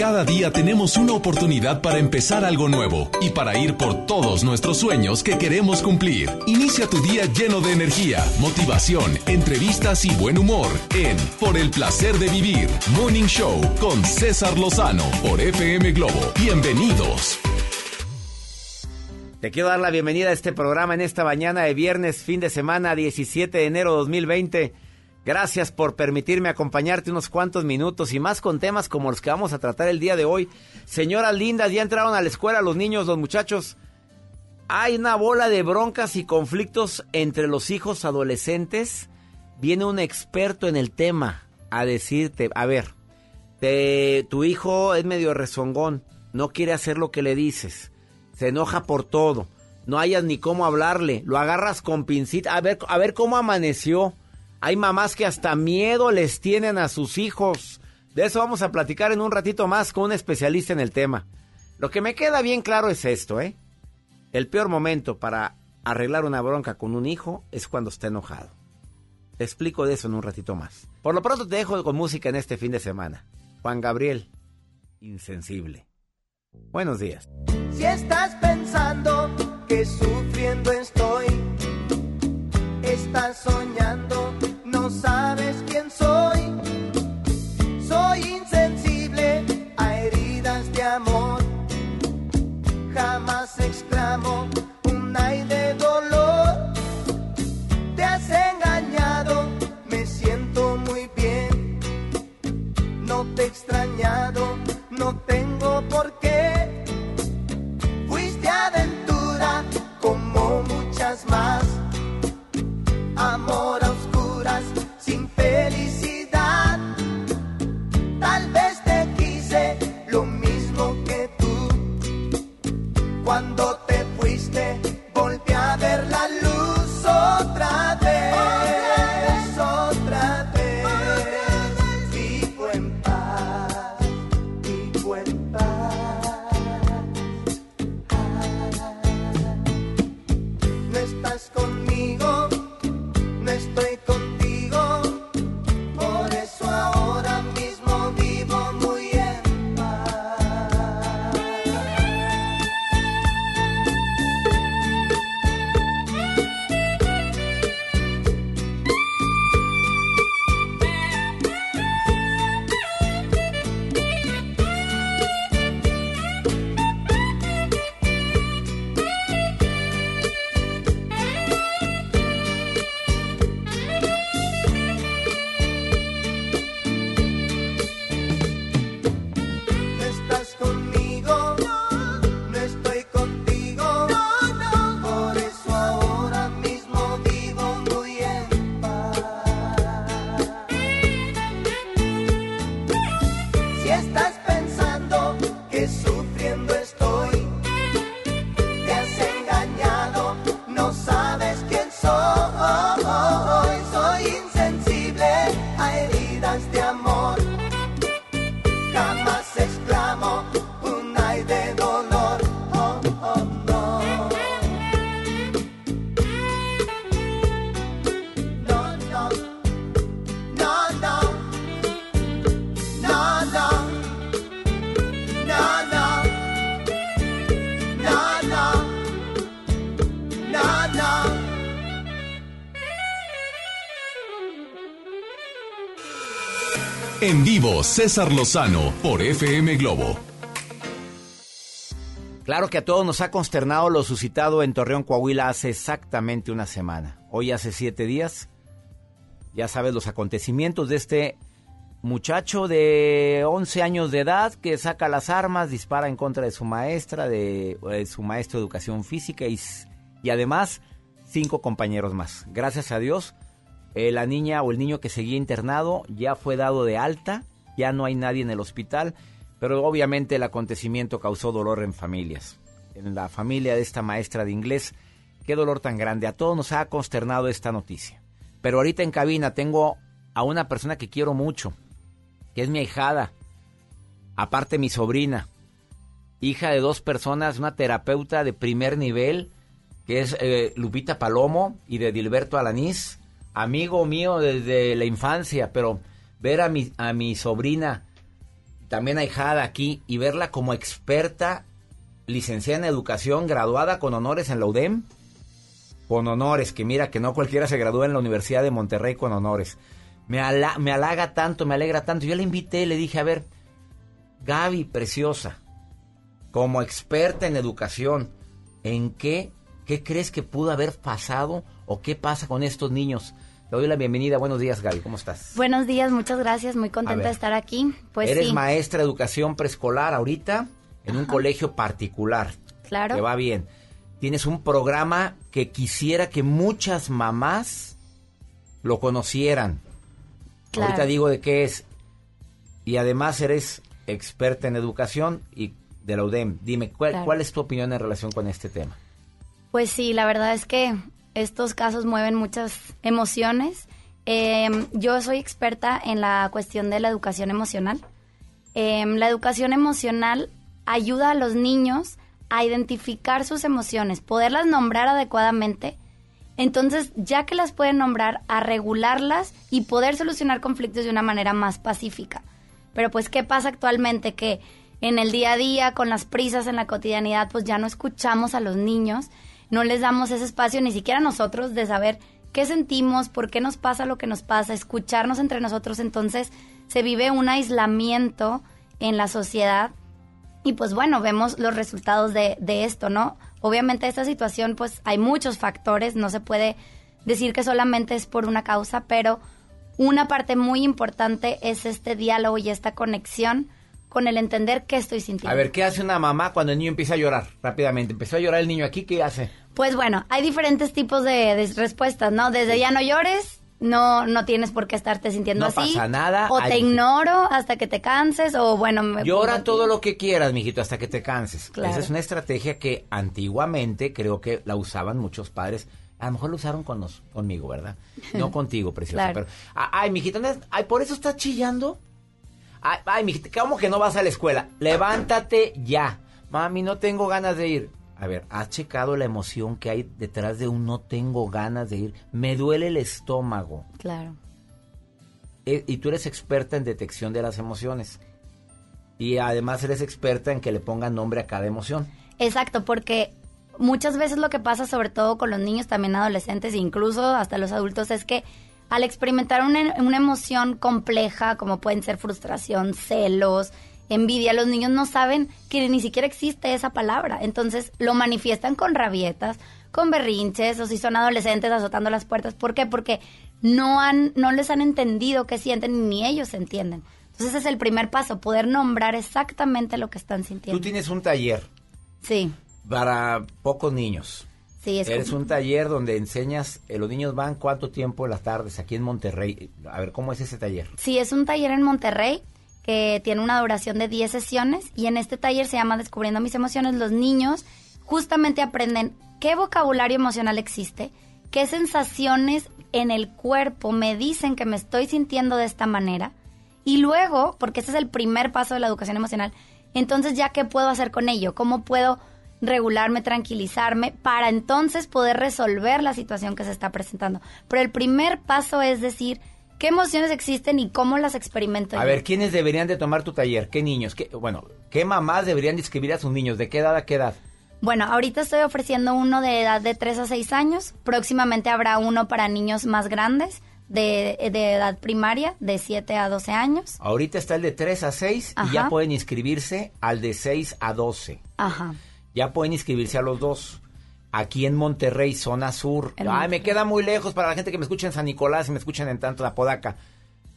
Cada día tenemos una oportunidad para empezar algo nuevo y para ir por todos nuestros sueños que queremos cumplir. Inicia tu día lleno de energía, motivación, entrevistas y buen humor en Por el placer de vivir, Morning Show con César Lozano por FM Globo. Bienvenidos. Te quiero dar la bienvenida a este programa en esta mañana de viernes, fin de semana, 17 de enero de 2020. Gracias por permitirme acompañarte unos cuantos minutos y más con temas como los que vamos a tratar el día de hoy. Señoras lindas, ya entraron a la escuela los niños, los muchachos. Hay una bola de broncas y conflictos entre los hijos adolescentes. Viene un experto en el tema a decirte, a ver, tu hijo es medio rezongón, no quiere hacer lo que le dices se enoja por todo. No hayas ni cómo hablarle, lo agarras con pincita, a ver, a ver cómo amaneció. Hay mamás que hasta miedo les tienen a sus hijos. De eso vamos a platicar en un ratito más con un especialista en el tema. Lo que me queda bien claro es esto, ¿eh? El peor momento para arreglar una bronca con un hijo es cuando está enojado. Te explico de eso en un ratito más. Por lo pronto te dejo con música en este fin de semana. Juan Gabriel, insensible. Buenos días. Si estás pensando que sufriendo estoy, estás soñando, sabes quién soy. Soy insensible a heridas de amor. Jamás exclamo un aire de dolor. Te has engañado, me siento muy bien. No te he extrañado, no tengo por qué. Fuiste aventura como muchas más. En vivo, César Lozano por FM Globo. Claro que a todos nos ha consternado lo suscitado en Torreón, Coahuila hace exactamente una semana. Hoy hace siete días. Ya sabes los acontecimientos de este muchacho de 11 años de edad que saca las armas, dispara en contra de su maestra, de, de su maestro de educación física y, y además cinco compañeros más. Gracias a Dios, eh, la niña o el niño que seguía internado ya fue dado de alta, ya no hay nadie en el hospital, pero obviamente el acontecimiento causó dolor en familias. En la familia de esta maestra de inglés, qué dolor tan grande. A todos nos ha consternado esta noticia. Pero ahorita en cabina tengo a una persona que quiero mucho, que es mi ahijada, aparte mi sobrina. hija de dos personas, una terapeuta de primer nivel, que es eh, Lupita Palomo y de Dilberto Alanís, amigo mío desde la infancia, pero ver a mi, a mi sobrina, también ahijada aquí, y verla como experta, licenciada en educación, graduada con honores en la UDEM, con honores, que mira que no cualquiera se gradúa en la Universidad de Monterrey con honores. Me, me halaga tanto, me alegra tanto. Yo la invité, le dije, a ver, Gaby, preciosa, como experta en educación, ¿en qué, qué crees que pudo haber pasado o qué pasa con estos niños? Te doy la bienvenida. Buenos días, Gaby. ¿Cómo estás? Buenos días, muchas gracias. Muy contenta de estar aquí. Pues Eres maestra de educación preescolar ahorita en un colegio particular. Claro. Que va bien. Tienes un programa que quisiera que muchas mamás lo conocieran. Ahorita digo de qué es. Y además eres experta en educación y de la UDEM. Dime, ¿cuál, ¿cuál es tu opinión en relación con este tema? Pues sí, la verdad es que estos casos mueven muchas emociones. Em, yo soy experta en la cuestión de la educación emocional. Em, la educación emocional ayuda a los niños a identificar sus emociones, poderlas nombrar adecuadamente. Entonces, ya que las pueden nombrar, a regularlas y poder solucionar conflictos de una manera más pacífica. Pero pues, ¿qué pasa actualmente? Que en el día a día, con las prisas en la cotidianidad, pues ya no escuchamos a los niños no les damos ese espacio ni siquiera nosotros de saber qué sentimos, por qué nos pasa lo que nos pasa, escucharnos entre nosotros, entonces se vive un aislamiento en la sociedad y pues bueno, vemos los resultados de, de esto, ¿no? Obviamente esta situación pues hay muchos factores, no se puede decir que solamente es por una causa, pero una parte muy importante es este diálogo y esta conexión con el entender qué estoy sintiendo. A ver, ¿qué hace una mamá cuando el niño empieza a llorar rápidamente? Empezó a llorar el niño aquí, ¿qué hace? Pues bueno, hay diferentes tipos de, respuestas, ¿no? Desde ya no llores, no no tienes por qué estarte sintiendo así. No pasa nada. O te ignoro hasta que te canses o bueno, me Llora todo lo que quieras, mijito, hasta que te canses. Esa es una estrategia que antiguamente creo que la usaban muchos padres. A lo mejor lo usaron con conmigo, ¿verdad? No contigo, preciosa. Pero, ay, mijito, ay, por eso estás chillando. Ay, ay, ¿cómo que no vas a la escuela? Levántate ya. Mami, no tengo ganas de ir. A ver, ¿has checado la emoción que hay detrás de un no tengo ganas de ir? Me duele el estómago. Claro. E, y tú eres experta en detección de las emociones. Y además eres experta en que le pongan nombre a cada emoción. Exacto, porque muchas veces lo que pasa, sobre todo con los niños, también adolescentes, incluso hasta los adultos, es que al experimentar una, emoción compleja, como pueden ser frustración, celos, envidia, los niños no saben que ni siquiera existe esa palabra. Entonces lo manifiestan con rabietas, con berrinches, o si son adolescentes azotando las puertas. ¿Por qué? Porque no, han, no les han entendido qué sienten ni ellos entienden. Entonces ese es el primer paso, poder nombrar exactamente lo que están sintiendo. Tú tienes un taller. Sí. Para pocos niños. Sí, es Eres un taller donde enseñas, eh, los niños van cuánto tiempo en las tardes aquí en Monterrey. A ver, ¿cómo es ese taller? Sí, es un taller en Monterrey que tiene una duración de 10 sesiones y en este taller se llama Descubriendo mis emociones. Los niños justamente aprenden qué vocabulario emocional existe, qué sensaciones en el cuerpo me dicen que me estoy sintiendo de esta manera y luego, porque ese es el primer paso de la educación emocional, entonces ya qué puedo hacer con ello, cómo puedo regularme, tranquilizarme, para entonces poder resolver la situación que se está presentando. Pero el primer paso es decir, ¿qué emociones existen y cómo las experimento? A ver, ¿quiénes deberían de tomar tu taller? ¿Qué niños? ¿Qué, bueno, ¿qué mamás deberían de inscribir a sus niños? ¿De qué edad a qué edad? Bueno, ahorita estoy ofreciendo uno de edad de 3 a 6 años. Próximamente habrá uno para niños más grandes. De, edad primaria, de 7 a 12 años. Ahorita está el de 3 a 6 y ya pueden inscribirse al de 6 a 12. Ajá ya pueden inscribirse a los dos. Aquí en Monterrey, zona sur. Ay, me queda muy lejos para la gente que me escucha en San Nicolás y me escuchan en tanto la Podaca.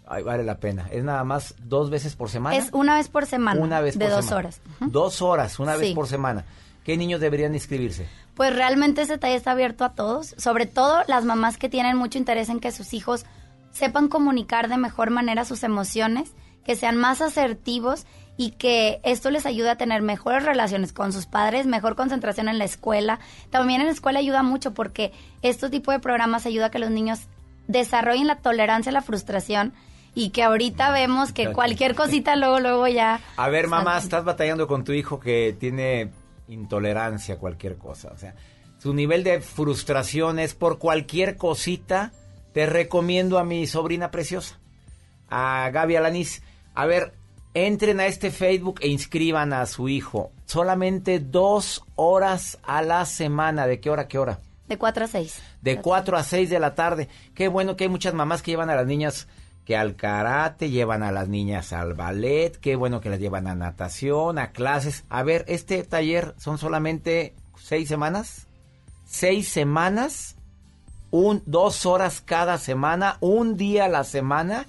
Ay, vale la pena. Es nada más dos veces por semana. Es una vez por semana. Una vez de dos horas. Dos horas, una vez por semana. ¿Qué niños deberían inscribirse? Pues realmente ese taller está abierto a todos, sobre todo las mamás que tienen mucho interés en que sus hijos sepan comunicar de mejor manera sus emociones, que sean más asertivos y que esto les ayude a tener mejores relaciones con sus padres, mejor concentración en la escuela. También en la escuela ayuda mucho porque este tipo de programas ayuda a que los niños desarrollen la tolerancia a la frustración y que ahorita vemos que cualquier cosita luego, luego ya... A ver, mamá, estás batallando con tu hijo que tiene intolerancia a cualquier cosa. O sea, su nivel de frustración es por cualquier cosita. Te recomiendo a mi sobrina preciosa, a Gaby Alanis. A ver, entren a este Facebook e inscriban a su hijo. Solamente dos horas a la semana. ¿De qué hora a qué hora? De 4 a 6. De 4 a 6 de la tarde. Qué bueno que hay muchas mamás que llevan a las niñas que al karate, llevan a las niñas al ballet, qué bueno que las llevan a natación, a clases. A ver, este taller son solamente seis semanas. Seis semanas, un, dos horas cada semana, un día a la semana,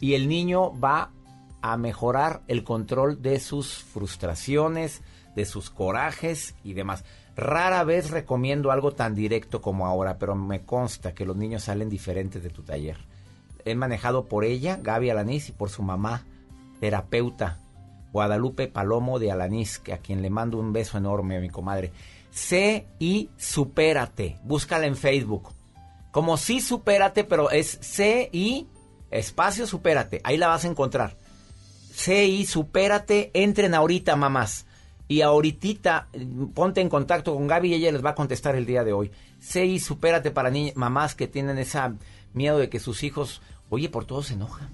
y el niño va a mejorar el control de sus frustraciones, de sus corajes y demás. Rara vez recomiendo algo tan directo como ahora, pero me consta que los niños salen diferentes de tu taller he manejado por ella, Gaby Alanís, y por su mamá, terapeuta, Guadalupe Palomo de Alanís, a quien le mando un beso enorme a mi comadre. C y supérate. Búscala en Facebook. Como sí supérate, pero es C y espacio supérate. Ahí la vas a encontrar. C y supérate. Entren ahorita, mamás. Y ahorita ponte en contacto con Gaby y ella les va a contestar el día de hoy. C y supérate para mamás que tienen ese miedo de que sus hijos Oye, por todo se enoja.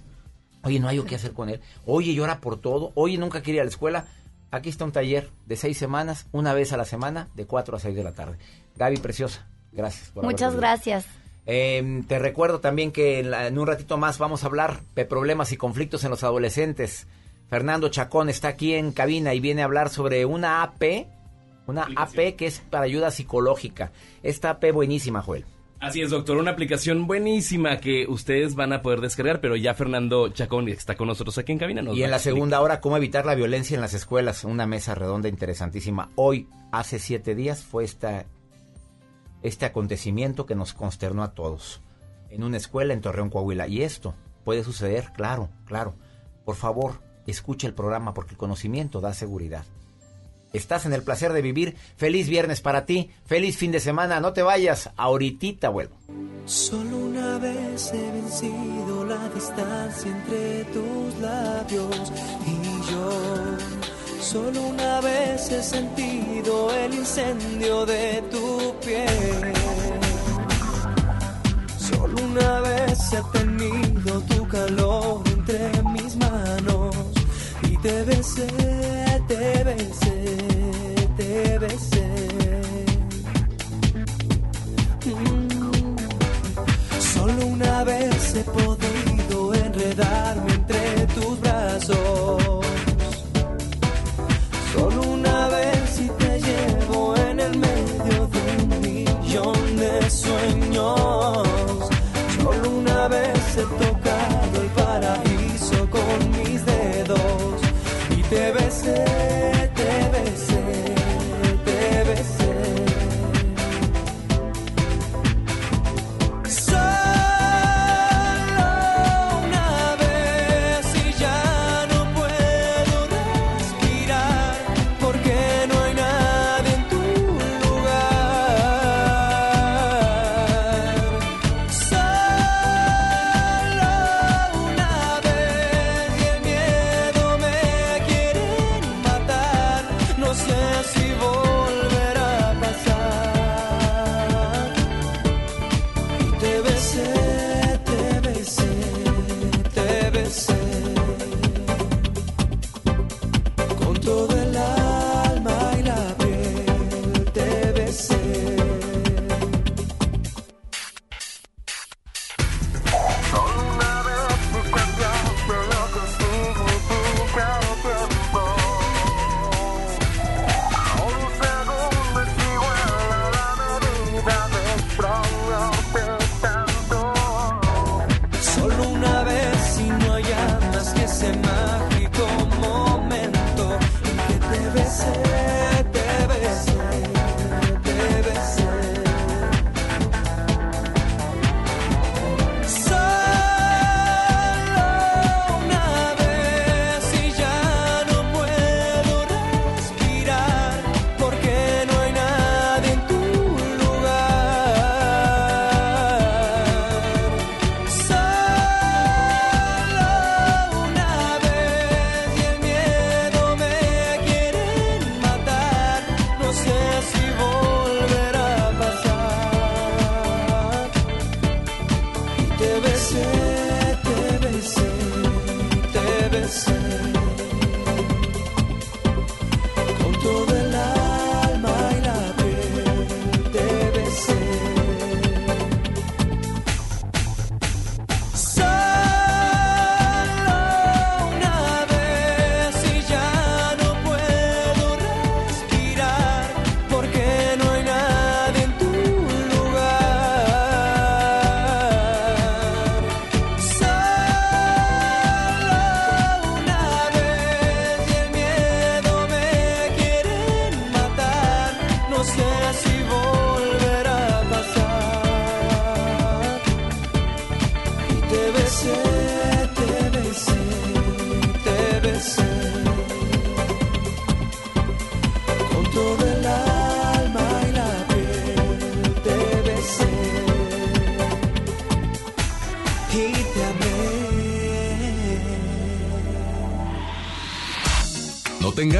Oye, no hay o qué hacer con él. Oye, llora por todo. Oye, nunca quiere ir a la escuela. Aquí está un taller de seis semanas, una vez a la semana, de cuatro a seis de la tarde. Gaby, preciosa, gracias. Por Muchas gracias. Em, te recuerdo también que en, un ratito más vamos a hablar de problemas y conflictos en los adolescentes. Fernando Chacón está aquí en cabina y viene a hablar sobre una AP, una AP que es para ayuda psicológica. Esta AP buenísima, Joel. Así es, doctor, una aplicación buenísima que ustedes van a poder descargar, pero ya Fernando Chacón está con nosotros aquí en cabina. y en la segunda hora, cómo evitar la violencia en las escuelas, una mesa redonda interesantísima. Hoy, hace siete días, fue esta, este acontecimiento que nos consternó a todos en una escuela en Torreón, Coahuila. Y esto puede suceder, claro, claro. Por favor, escuche el programa porque el conocimiento da seguridad. Estás en el placer de vivir. Feliz viernes para ti. Feliz fin de semana. No te vayas. Ahorita vuelvo. Solo una vez he vencido la distancia entre tus labios y yo. Solo una vez he sentido el incendio de tu piel. Solo una vez he tenido tu calor entre mis manos y te besé, te besé, te besé. Mm. Solo una vez he podido enredarme entre tus brazos. Solo una vez he tocado el paraíso con mis dedos y te besé.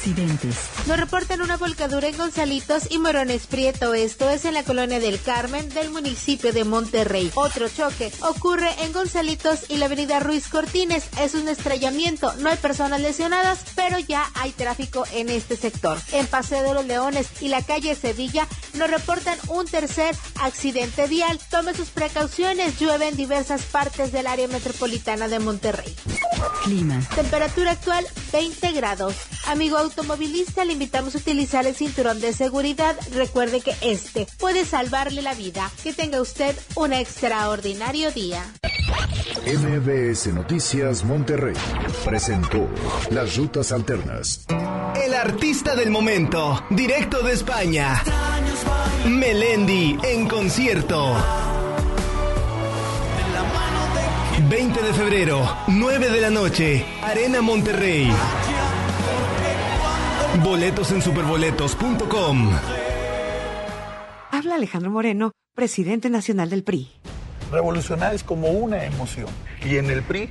Accidentes. Nos reportan una volcadura en Gonzalitos y Morones Prieto. Esto es en la colonia del Carmen del municipio de Monterrey. Otro choque ocurre en Gonzalitos y la avenida Ruiz Cortines. Es un estrellamiento. No hay personas lesionadas, pero ya hay tráfico en este sector. En Paseo de los Leones y la calle Sevilla nos reportan un tercer accidente vial. Tome sus precauciones. Llueve en diversas partes del área metropolitana de Monterrey. Clima. Temperatura actual 20 grados. Amigo automovilista, le invitamos a utilizar el cinturón de seguridad. Recuerde que este puede salvarle la vida. Que tenga usted un extraordinario día. MBS Noticias Monterrey presentó Las Rutas Alternas. El artista del momento, directo de España. Melendi en concierto. 20 de febrero, 9 de la noche, Arena Monterrey. Boletos en superboletos.com. Habla Alejandro Moreno, presidente nacional del PRI. Revolucionar es como una emoción. Y en el PRI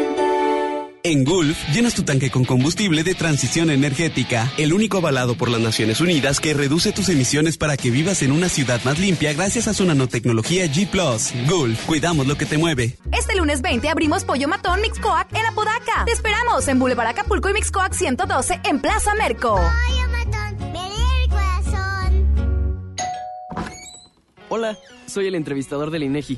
En Gulf, llenas tu tanque con combustible de transición energética, el único avalado por las Naciones Unidas que reduce tus emisiones para que vivas en una ciudad más limpia gracias a su nanotecnología G ⁇ Gulf, cuidamos lo que te mueve. Este lunes 20 abrimos Pollo Matón Mixcoac en Apodaca. Te esperamos en Boulevard Acapulco y Mixcoac 112 en Plaza Merco. Hola, soy el entrevistador del INEGI.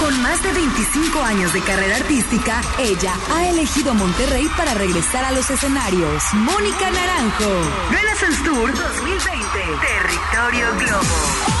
Con más de 25 años de carrera artística, ella ha elegido Monterrey para regresar a los escenarios. Mónica Naranjo. Renaissance Tour 2020. Territorio Globo.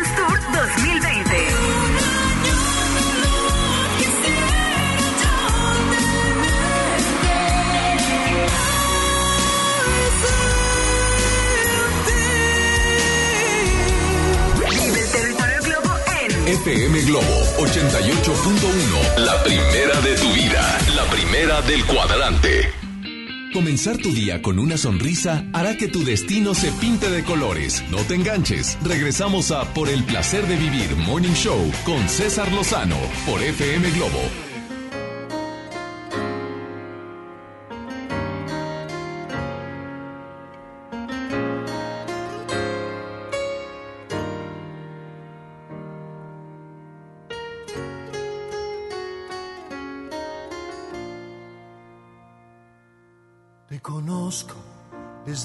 FM Globo 88.1. La primera de tu vida. La primera del cuadrante. Comenzar tu día con una sonrisa hará que tu destino se pinte de colores. No te enganches. Regresamos a Por el placer de vivir Morning Show con César Lozano por FM Globo.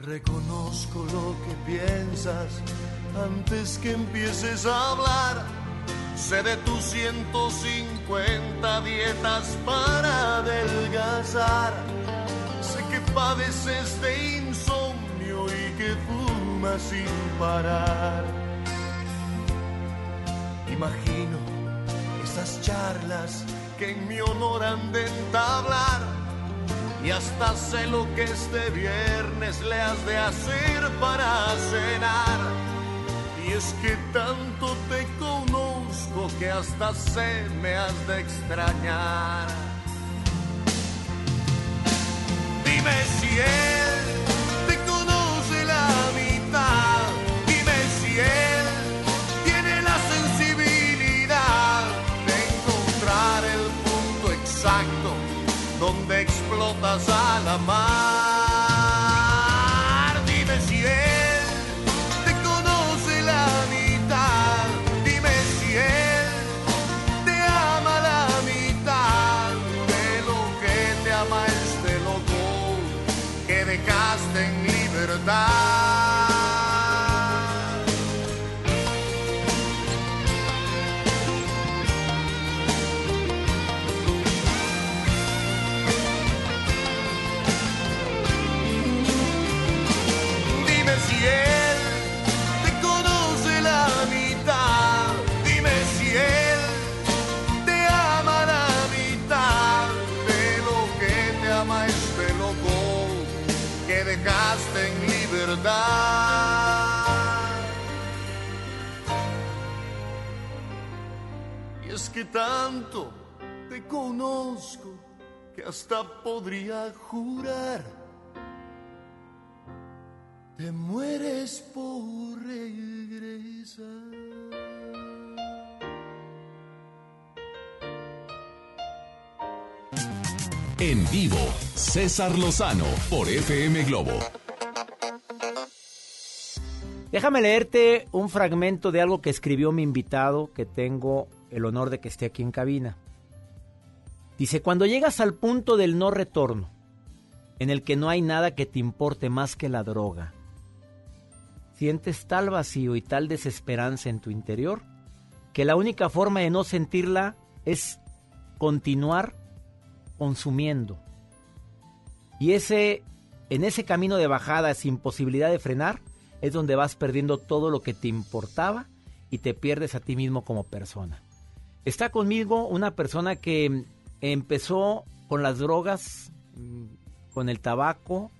Reconozco lo que piensas antes que empieces a hablar. Sé de tus 150 dietas para adelgazar. Sé que padeces de sin parar. Imagino esas charlas que en mi honor han de entablar. Y hasta sé lo que este viernes le has de hacer para cenar. Y es que tanto te conozco que hasta sé me has de extrañar. Dime si él explotas a que tanto te conozco que hasta podría jurar. Te mueres por regresar. En vivo, César Lozano por FM Globo. Déjame leerte un fragmento de algo que escribió mi invitado, que tengo el honor de que esté aquí en cabina. Dice, cuando llegas al punto del no retorno, en el que no hay nada que te importe más que la droga, sientes tal vacío y tal desesperanza en tu interior, que la única forma de no sentirla es continuar consumiendo. Y ese, en ese camino de bajada sin posibilidad de frenar, es donde vas perdiendo todo lo que te importaba y te pierdes a ti mismo como persona. Está conmigo una persona que empezó con las drogas, mm, con el tabaco,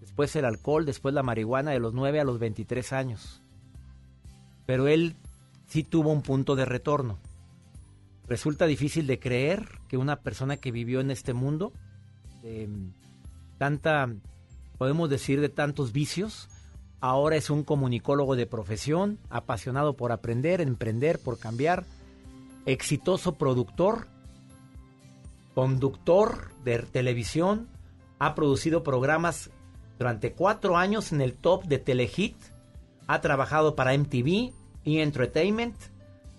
después el alcohol, después la marihuana de los 9 a los 23 años. Pero él sí tuvo un punto de retorno. Resulta difícil de creer que una persona que vivió en este mundo, de tanta, podemos decir, de tantos vicios, ahora es un comunicólogo de profesión, apasionado por aprender, emprender, por cambiar, exitoso productor, conductor de televisión, ha producido programas durante cuatro años en el top de Telehit, ha trabajado para MTV y Entertainment,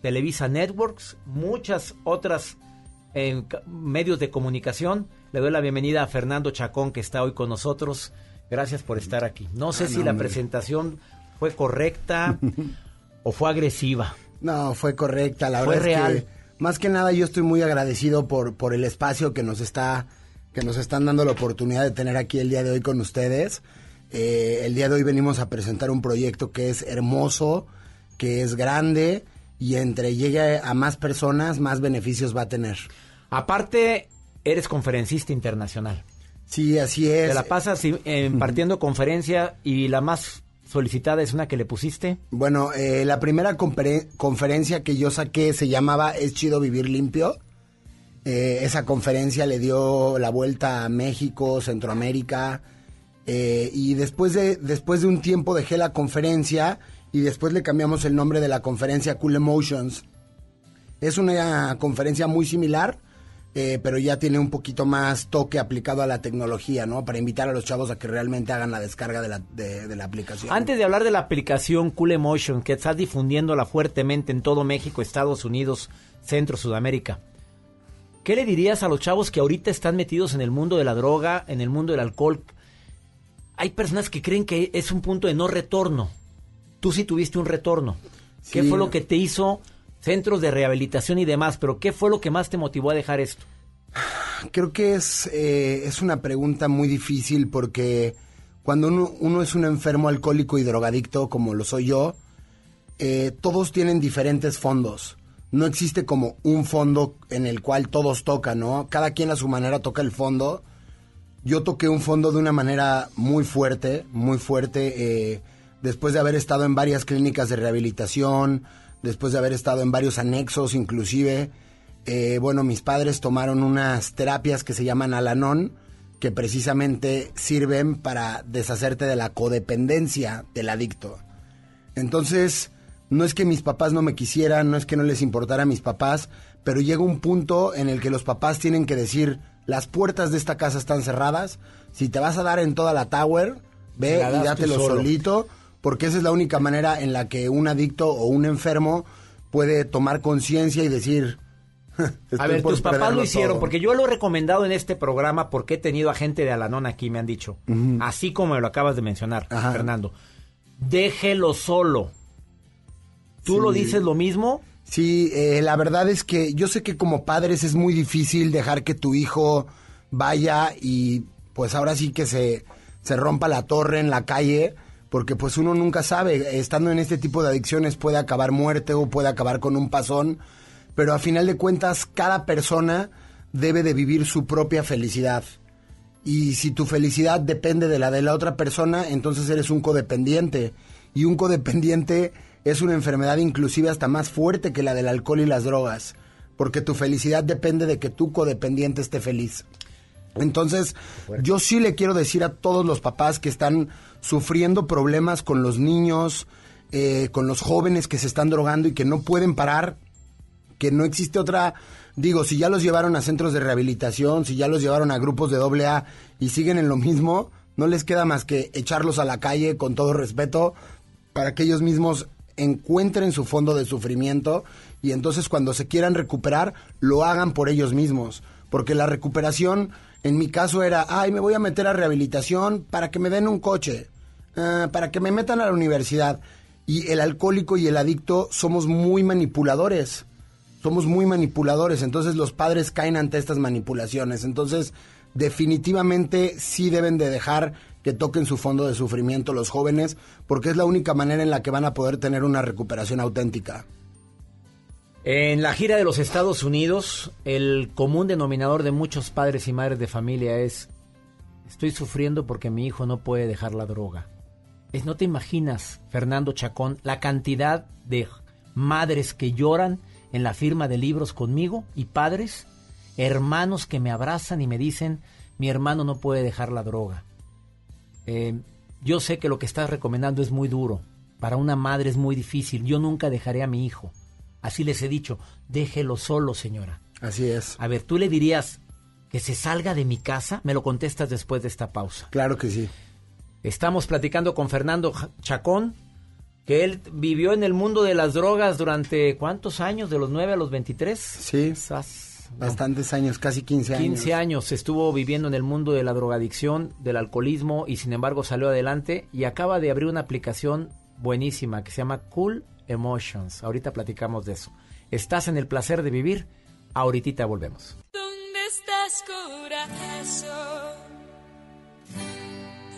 Televisa Networks, muchas otras eh, medios de comunicación. Le doy la bienvenida a Fernando Chacón que está hoy con nosotros. Gracias por estar aquí. No sé Ah, si la hombre. presentación fue correcta o fue agresiva. No, fue correcta, la Fue verdad es que más que nada yo estoy muy agradecido por, por el espacio que nos está que nos están dando la oportunidad de tener aquí el día de hoy con ustedes. Eh, el día de hoy venimos a presentar un proyecto que es hermoso, que es grande y entre llegue a más personas, más beneficios va a tener. Aparte, eres conferencista internacional. Sí, así es. Te la pasas impartiendo conferencia y la más solicitada es una que le pusiste. Bueno, eh, la primera conferen- conferencia que yo saqué se llamaba Es chido vivir limpio. Eh, esa conferencia le dio la vuelta a México, Centroamérica. eh, y después de, después de un tiempo dejé la conferencia y después le cambiamos el nombre de la conferencia Cool Emotions. Es una conferencia muy similar, eh, pero ya tiene un poquito más toque aplicado a la tecnología, ¿no? Para invitar a los chavos a que realmente hagan la descarga de la, de- de la aplicación. Antes de hablar de la aplicación Cool Emotion, que estás difundiéndola fuertemente en todo México, Estados Unidos, Centro, Sudamérica, ¿qué le dirías a los chavos que ahorita están metidos en el mundo de la droga, en el mundo del alcohol? Hay personas que creen que es un punto de no retorno. Tú sí tuviste un retorno. ¿Qué Sí. fue lo que te hizo centros de rehabilitación y demás? Pero ¿qué fue lo que más te motivó a dejar esto? Creo que es, eh, es una pregunta muy difícil porque cuando uno, es un enfermo alcohólico y drogadicto, como lo soy yo, eh, todos tienen diferentes fondos. No existe como un fondo en el cual todos tocan, ¿no? Cada quien a su manera toca el fondo. Yo toqué un fondo de una manera muy fuerte, muy fuerte, eh, después de haber estado en varias clínicas de rehabilitación, después de haber estado en varios anexos inclusive. Eh, bueno, mis padres tomaron unas terapias que se llaman Alanon, que precisamente sirven para deshacerte de la codependencia del adicto. Entonces, no es que mis papás no me quisieran, no es que no les importara a mis papás, pero llega un punto en el que los papás tienen que decir, las puertas de esta casa están cerradas, si te vas a dar en toda la tower, ve y dátelo solo. solito, porque esa es la única manera en la que un adicto o un enfermo puede tomar conciencia y decir... A "Estoy ver, tus papás lo hicieron, todo". porque yo lo he recomendado en este programa porque he tenido a gente de Alanón aquí, me han dicho. Así como me lo acabas de mencionar, Fernando. Déjelo solo. ¿Tú Sí. lo dices lo mismo? Sí, eh, la verdad es que yo sé que como padres es muy difícil dejar que tu hijo vaya y pues ahora sí que se, se rompa la torre en la calle, porque pues uno nunca sabe, estando en este tipo de adicciones puede acabar muerte o puede acabar con un pasón, pero a final de cuentas cada persona debe de vivir su propia felicidad. Y si tu felicidad depende de la de la otra persona, entonces eres un codependiente. Y un codependiente es una enfermedad inclusive hasta más fuerte que la del alcohol y las drogas. Porque tu felicidad depende de que tu codependiente esté feliz. Entonces, yo sí le quiero decir a todos los papás que están sufriendo problemas con los niños, eh, con los jóvenes que se están drogando y que no pueden parar, que no existe otra, digo, si ya los llevaron a centros de rehabilitación, si ya los llevaron a grupos de doble A y siguen en lo mismo, no les queda más que echarlos a la calle con todo respeto para que ellos mismos encuentren su fondo de sufrimiento y entonces cuando se quieran recuperar lo hagan por ellos mismos. Porque la recuperación, en mi caso era, ay, me voy a meter a rehabilitación para que me den un coche, ah, para que me metan a la universidad. Y el alcohólico y el adicto somos muy manipuladores. Somos muy manipuladores. Entonces los padres caen ante estas manipulaciones. Entonces, definitivamente sí deben de dejar que toquen su fondo de sufrimiento los jóvenes, porque es la única manera en la que van a poder tener una recuperación auténtica. En la gira de los Estados Unidos, el común denominador de muchos padres y madres de familia es Estoy sufriendo porque mi hijo no puede dejar la droga. Es, no te imaginas, Fernando Chacón, la cantidad de madres que lloran en la firma de libros conmigo y padres, hermanos que me abrazan y me dicen, mi hermano no puede dejar la droga. Eh, yo sé que lo que estás recomendando es muy duro. Para una madre es muy difícil. Yo nunca dejaré a mi hijo. Así les he dicho, déjelo solo, señora. Así es. A ver, ¿tú le dirías que se salga de mi casa? Me lo contestas después de esta pausa. Claro que sí. Estamos platicando con Fernando Chacón, que él vivió en el mundo de las drogas durante ¿cuántos años? ¿De los 9 a los 23? Sí. Bastantes años, casi 15 años. 15 años estuvo viviendo en el mundo de la drogadicción, del alcoholismo y sin embargo salió adelante y acaba de abrir una aplicación buenísima que se llama Cool Emotions. Ahorita platicamos de eso. Estás en el placer de vivir. Ahorita volvemos. ¿Dónde estás, corazón?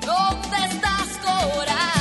¿Dónde estás, corazón?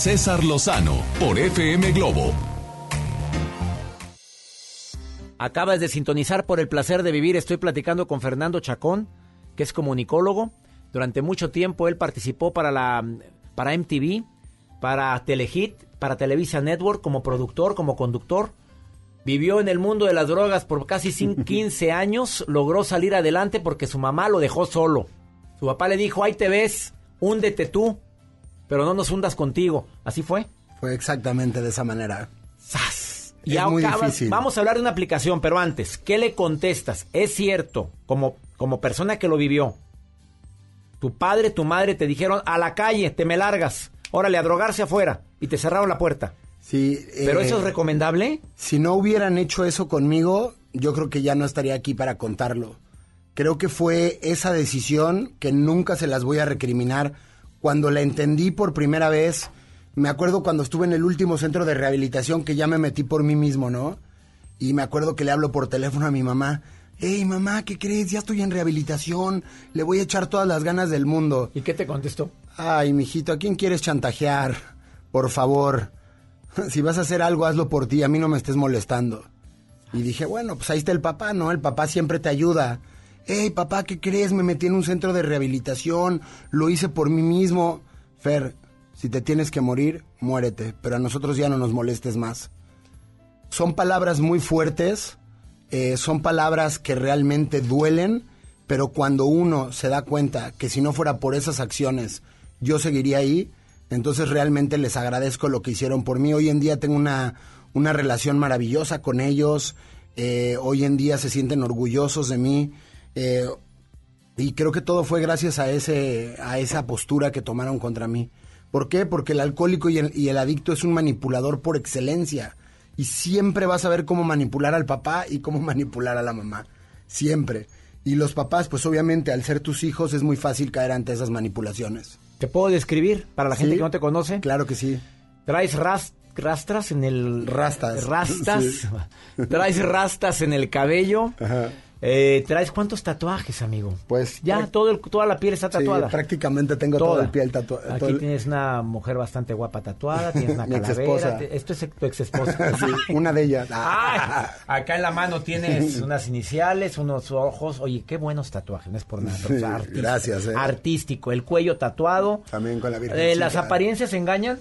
César Lozano por FM Globo. Acabas de sintonizar por el placer de vivir. Estoy platicando con Fernando Chacón, que es comunicólogo. Durante mucho tiempo él participó para la para MTV, para Telehit para Televisa Network como productor, como conductor. Vivió en el mundo de las drogas por casi cin- 15 años. Logró salir adelante porque su mamá lo dejó solo. Su papá le dijo, ahí te ves, húndete tú, pero no nos hundas contigo. ¿Así fue? Fue exactamente de esa manera. Y Es muy acabas- difícil. Vamos a hablar de una aplicación, pero antes, ¿qué le contestas? Es cierto, como, como persona que lo vivió. Tu padre, tu madre te dijeron a la calle, te me largas. Órale, a drogarse afuera. Y te cerraron la puerta. Sí. ¿Pero eh, eso es recomendable? Si no hubieran hecho eso conmigo, yo creo que ya no estaría aquí para contarlo. Creo que fue esa decisión que nunca se las voy a recriminar. Cuando la entendí por primera vez, me acuerdo cuando estuve en el último centro de rehabilitación que ya me metí por mí mismo, ¿no? Y me acuerdo que le hablo por teléfono a mi mamá. Hey, mamá, ¿qué crees? Ya estoy en rehabilitación. Le voy a echar todas las ganas del mundo. ¿Y qué te contestó? Ay, mijito, ¿a quién quieres chantajear? Por favor. Si vas a hacer algo, hazlo por ti. A mí no me estés molestando. Y dije, bueno, pues ahí está el papá, ¿no? El papá siempre te ayuda. Hey, papá, ¿qué crees? Me metí en un centro de rehabilitación. Lo hice por mí mismo. Fer, si te tienes que morir, muérete. Pero a nosotros ya no nos molestes más. Son palabras muy fuertes. eh, son palabras que realmente duelen. Pero cuando uno se da cuenta que si no fuera por esas acciones, yo seguiría ahí, entonces realmente les agradezco lo que hicieron por mí. Hoy en día tengo una, una relación maravillosa con ellos. eh, hoy en día se sienten orgullosos de mí. Eh, y creo que todo fue gracias a, ese, a esa postura que tomaron contra mí. ¿Por qué? Porque el alcohólico y el, y el adicto es un manipulador por excelencia. Y siempre vas a ver cómo manipular al papá y cómo manipular a la mamá. Siempre. Y los papás, pues obviamente al ser tus hijos es muy fácil caer ante esas manipulaciones. ¿Te puedo describir para la gente Sí. que no te conoce? Claro que sí. Traes ras- rastras en el... Rastas. Rastas. Sí. Traes rastas en el cabello. Eh, ¿Traes cuántos tatuajes, amigo? Pues Ya, todo el- toda la piel está Sí, tatuada. prácticamente tengo todo el piel tatuado. Aquí tienes una mujer bastante guapa tatuada, tienes una Mi calavera. te- Esto es tu ex esposa. Sí, una de ellas. Ay, acá en la mano tienes unas iniciales, unos ojos. Oye, qué buenos tatuajes, no es por nada. pero, o sea, Sí, artístico, gracias, eh. Artístico, el cuello tatuado. También con la Eh, Virgencita. ¿Las apariencias engañan?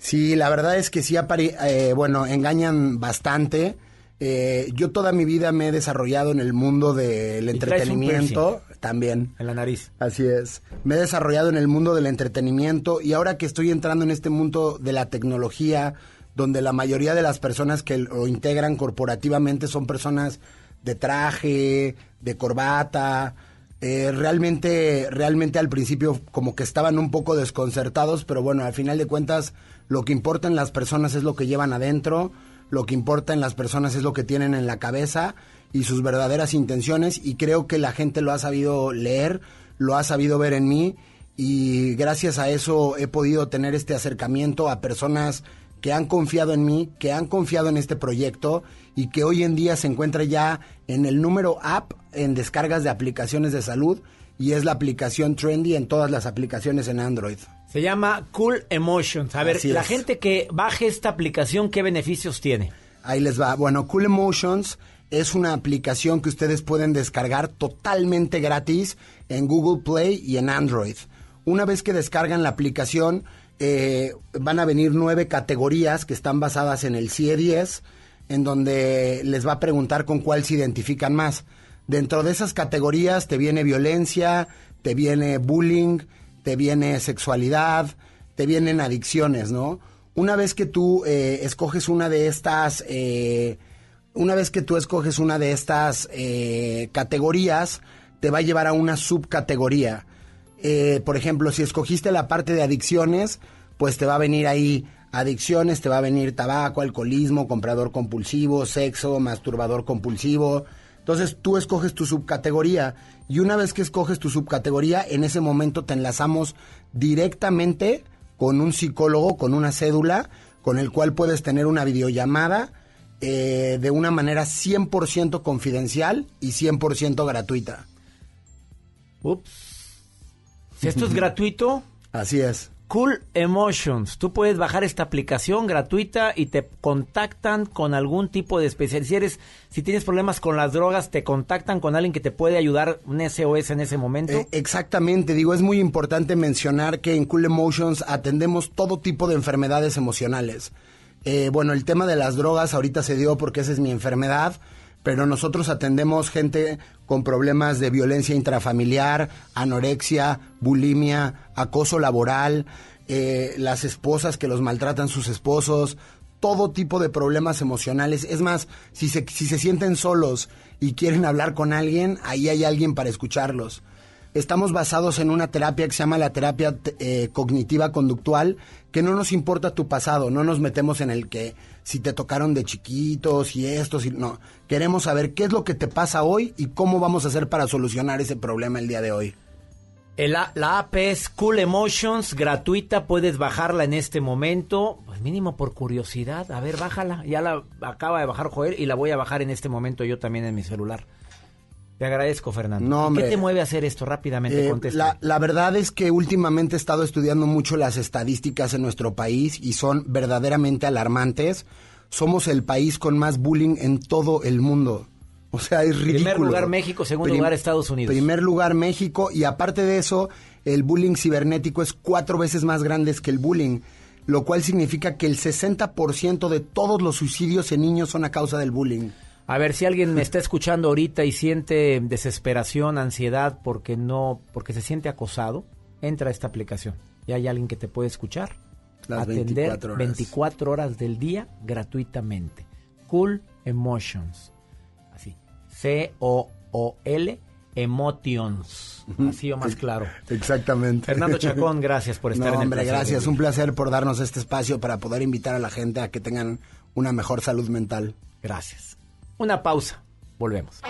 Sí, la verdad es que sí, apari- eh, bueno, engañan bastante. Eh, yo toda mi vida me he desarrollado en el mundo del entretenimiento también. En la nariz. Así es. Me he desarrollado en el mundo del entretenimiento y ahora que estoy entrando en este mundo de la tecnología, donde la mayoría de las personas que lo integran corporativamente son personas de traje, de corbata, eh, realmente, realmente al principio como que estaban un poco desconcertados, pero bueno, al final de cuentas lo que importa en las personas es lo que llevan adentro, lo que importa en las personas es lo que tienen en la cabeza y sus verdaderas intenciones y creo que la gente lo ha sabido leer, lo ha sabido ver en mí y gracias a eso he podido tener este acercamiento a personas que han confiado en mí, que han confiado en este proyecto y que hoy en día se encuentra ya en el número app en descargas de aplicaciones de salud y es la aplicación Trendy en todas las aplicaciones en Android. Se llama Cool Emotions. A ver, Así la es. gente que baje esta aplicación, ¿qué beneficios tiene? Ahí les va. Bueno, Cool Emotions es una aplicación que ustedes pueden descargar totalmente gratis en Google Play y en Android. Una vez que descargan la aplicación, eh, van a venir nueve categorías que están basadas en el CIE-10, en donde les va a preguntar con cuál se identifican más. Dentro de esas categorías te viene violencia, te viene bullying, te viene sexualidad, te vienen adicciones, ¿no? Una vez que tú eh, escoges una de estas, eh, una vez que tú escoges una de estas eh, categorías, te va a llevar a una subcategoría. Eh, por ejemplo, si escogiste la parte de adicciones, pues te va a venir ahí adicciones, te va a venir tabaco, alcoholismo, comprador compulsivo, sexo, masturbador compulsivo. Entonces tú escoges tu subcategoría y una vez que escoges tu subcategoría, en ese momento te enlazamos directamente con un psicólogo, con una cédula, con el cual puedes tener una videollamada eh, de una manera 100% confidencial y 100% gratuita. Ups. Si esto es gratuito, Así es. Cool Emotions. Tú puedes bajar esta aplicación gratuita y te contactan con algún tipo de especial. Si, eres, si tienes problemas con las drogas, te contactan con alguien que te puede ayudar, un SOS en ese momento. Eh, exactamente, digo, es muy importante mencionar que en Cool Emotions atendemos todo tipo de enfermedades emocionales. Eh, bueno, el tema de las drogas ahorita se dio porque esa es mi enfermedad, pero nosotros atendemos gente con problemas de violencia intrafamiliar, anorexia, bulimia, acoso laboral, eh, las esposas que los maltratan sus esposos, todo tipo de problemas emocionales. Es más, si se, si se sienten solos y quieren hablar con alguien, ahí hay alguien para escucharlos. Estamos basados en una terapia que se llama la terapia eh, cognitiva conductual, que no nos importa tu pasado, no nos metemos en el que si te tocaron de chiquitos y esto, si no. Queremos saber qué es lo que te pasa hoy y cómo vamos a hacer para solucionar ese problema el día de hoy. El la app es Cool Emotions, gratuita, puedes bajarla en este momento, pues mínimo por curiosidad. A ver, bájala. Ya la acaba de bajar Joel y la voy a bajar en este momento yo también en mi celular. Te agradezco, Fernando. No, ¿Y hombre. ¿Qué te mueve a hacer esto rápidamente? Eh, la, la verdad es que últimamente he estado estudiando mucho las estadísticas en nuestro país y son verdaderamente alarmantes. Somos el país con más bullying en todo el mundo. O sea, es ridículo. Primer lugar México, segundo Prim- lugar Estados Unidos. Primer lugar México y aparte de eso, el bullying cibernético es cuatro veces más grande que el bullying, lo cual significa que el 60% de todos los suicidios en niños son a causa del bullying. A ver si alguien me está escuchando ahorita y siente desesperación, ansiedad porque no, porque se siente acosado, entra a esta aplicación y hay alguien que te puede escuchar, Las atender 24 horas. 24 horas del día gratuitamente. Cool Emotions, así, C O O L Emotions, así o más claro. Exactamente. Fernando Chacón, gracias por estar No, en el hombre, placer gracias. Un placer por darnos este espacio para poder invitar a la gente a que tengan una mejor salud mental. Gracias. Una pausa, volvemos.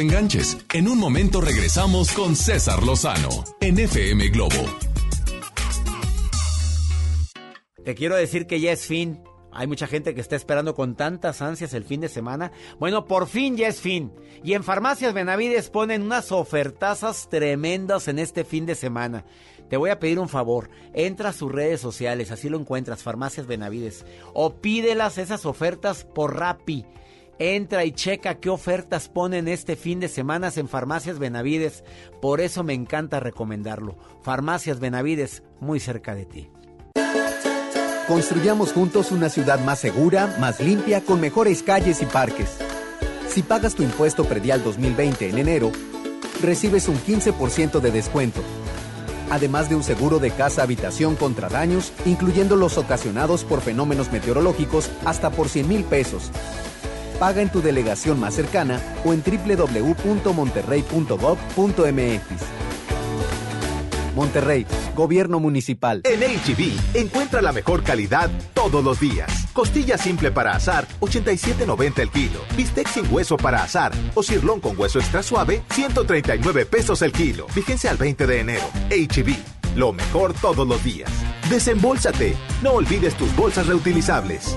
Enganches. En un momento regresamos con César Lozano en FM Globo. Te quiero decir que ya es fin. Hay mucha gente que está esperando con tantas ansias el fin de semana. Bueno, por fin ya es fin. Y en Farmacias Benavides ponen unas ofertazas tremendas en este fin de semana. Te voy a pedir un favor. Entra a sus redes sociales, así lo encuentras, Farmacias Benavides. O pídelas esas ofertas por Rappi. Entra y checa qué ofertas ponen este fin de semana en Farmacias Benavides. Por eso me encanta recomendarlo. Farmacias Benavides, muy cerca de ti. Construyamos juntos una ciudad más segura, más limpia, con mejores calles y parques. Si pagas tu impuesto predial 2020 en enero, recibes un 15% de descuento. Además de un seguro de casa habitación contra daños, incluyendo los ocasionados por fenómenos meteorológicos, hasta por 100 mil pesos. Paga en tu delegación más cercana o en www.monterrey.gov.mx. Monterrey, Gobierno Municipal. En HB, encuentra la mejor calidad todos los días. Costilla simple para asar, 87.90 el kilo. Bistec sin hueso para asar o cirlón con hueso extra suave, 139 pesos el kilo. Fíjense al 20 de enero. HB, lo mejor todos los días. Desembolsate. No olvides tus bolsas reutilizables.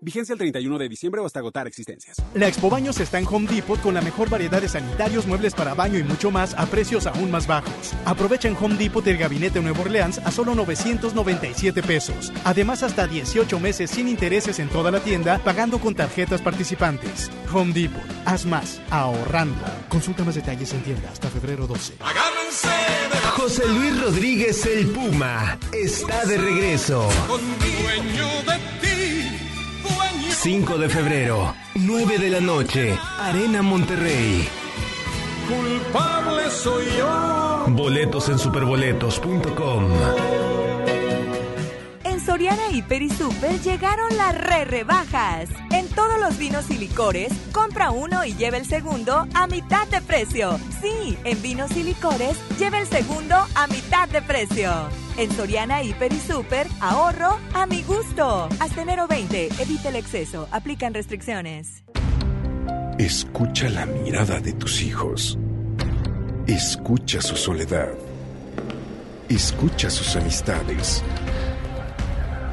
Vigencia el 31 de diciembre o hasta agotar existencias. La Expo Baños está en Home Depot con la mejor variedad de sanitarios, muebles para baño y mucho más a precios aún más bajos. Aprovecha en Home Depot el gabinete Nuevo Orleans a solo 997 pesos. Además, hasta 18 meses sin intereses en toda la tienda, pagando con tarjetas participantes. Home Depot. Haz más, ahorrando. Consulta más detalles en tienda hasta febrero 12. José Luis Rodríguez el Puma está de regreso. 5 de febrero, 9 de la noche, Arena Monterrey. Culpable soy yo. Boletos en superboletos.com. Soriana Hiper y Super llegaron las re rebajas. En todos los vinos y licores, compra uno y lleva el segundo a mitad de precio. Sí, en vinos y licores, lleva el segundo a mitad de precio. En Soriana Hiper y Super, ahorro a mi gusto. Hasta enero 20, evita el exceso. Aplican restricciones. Escucha la mirada de tus hijos. Escucha su soledad. Escucha sus amistades.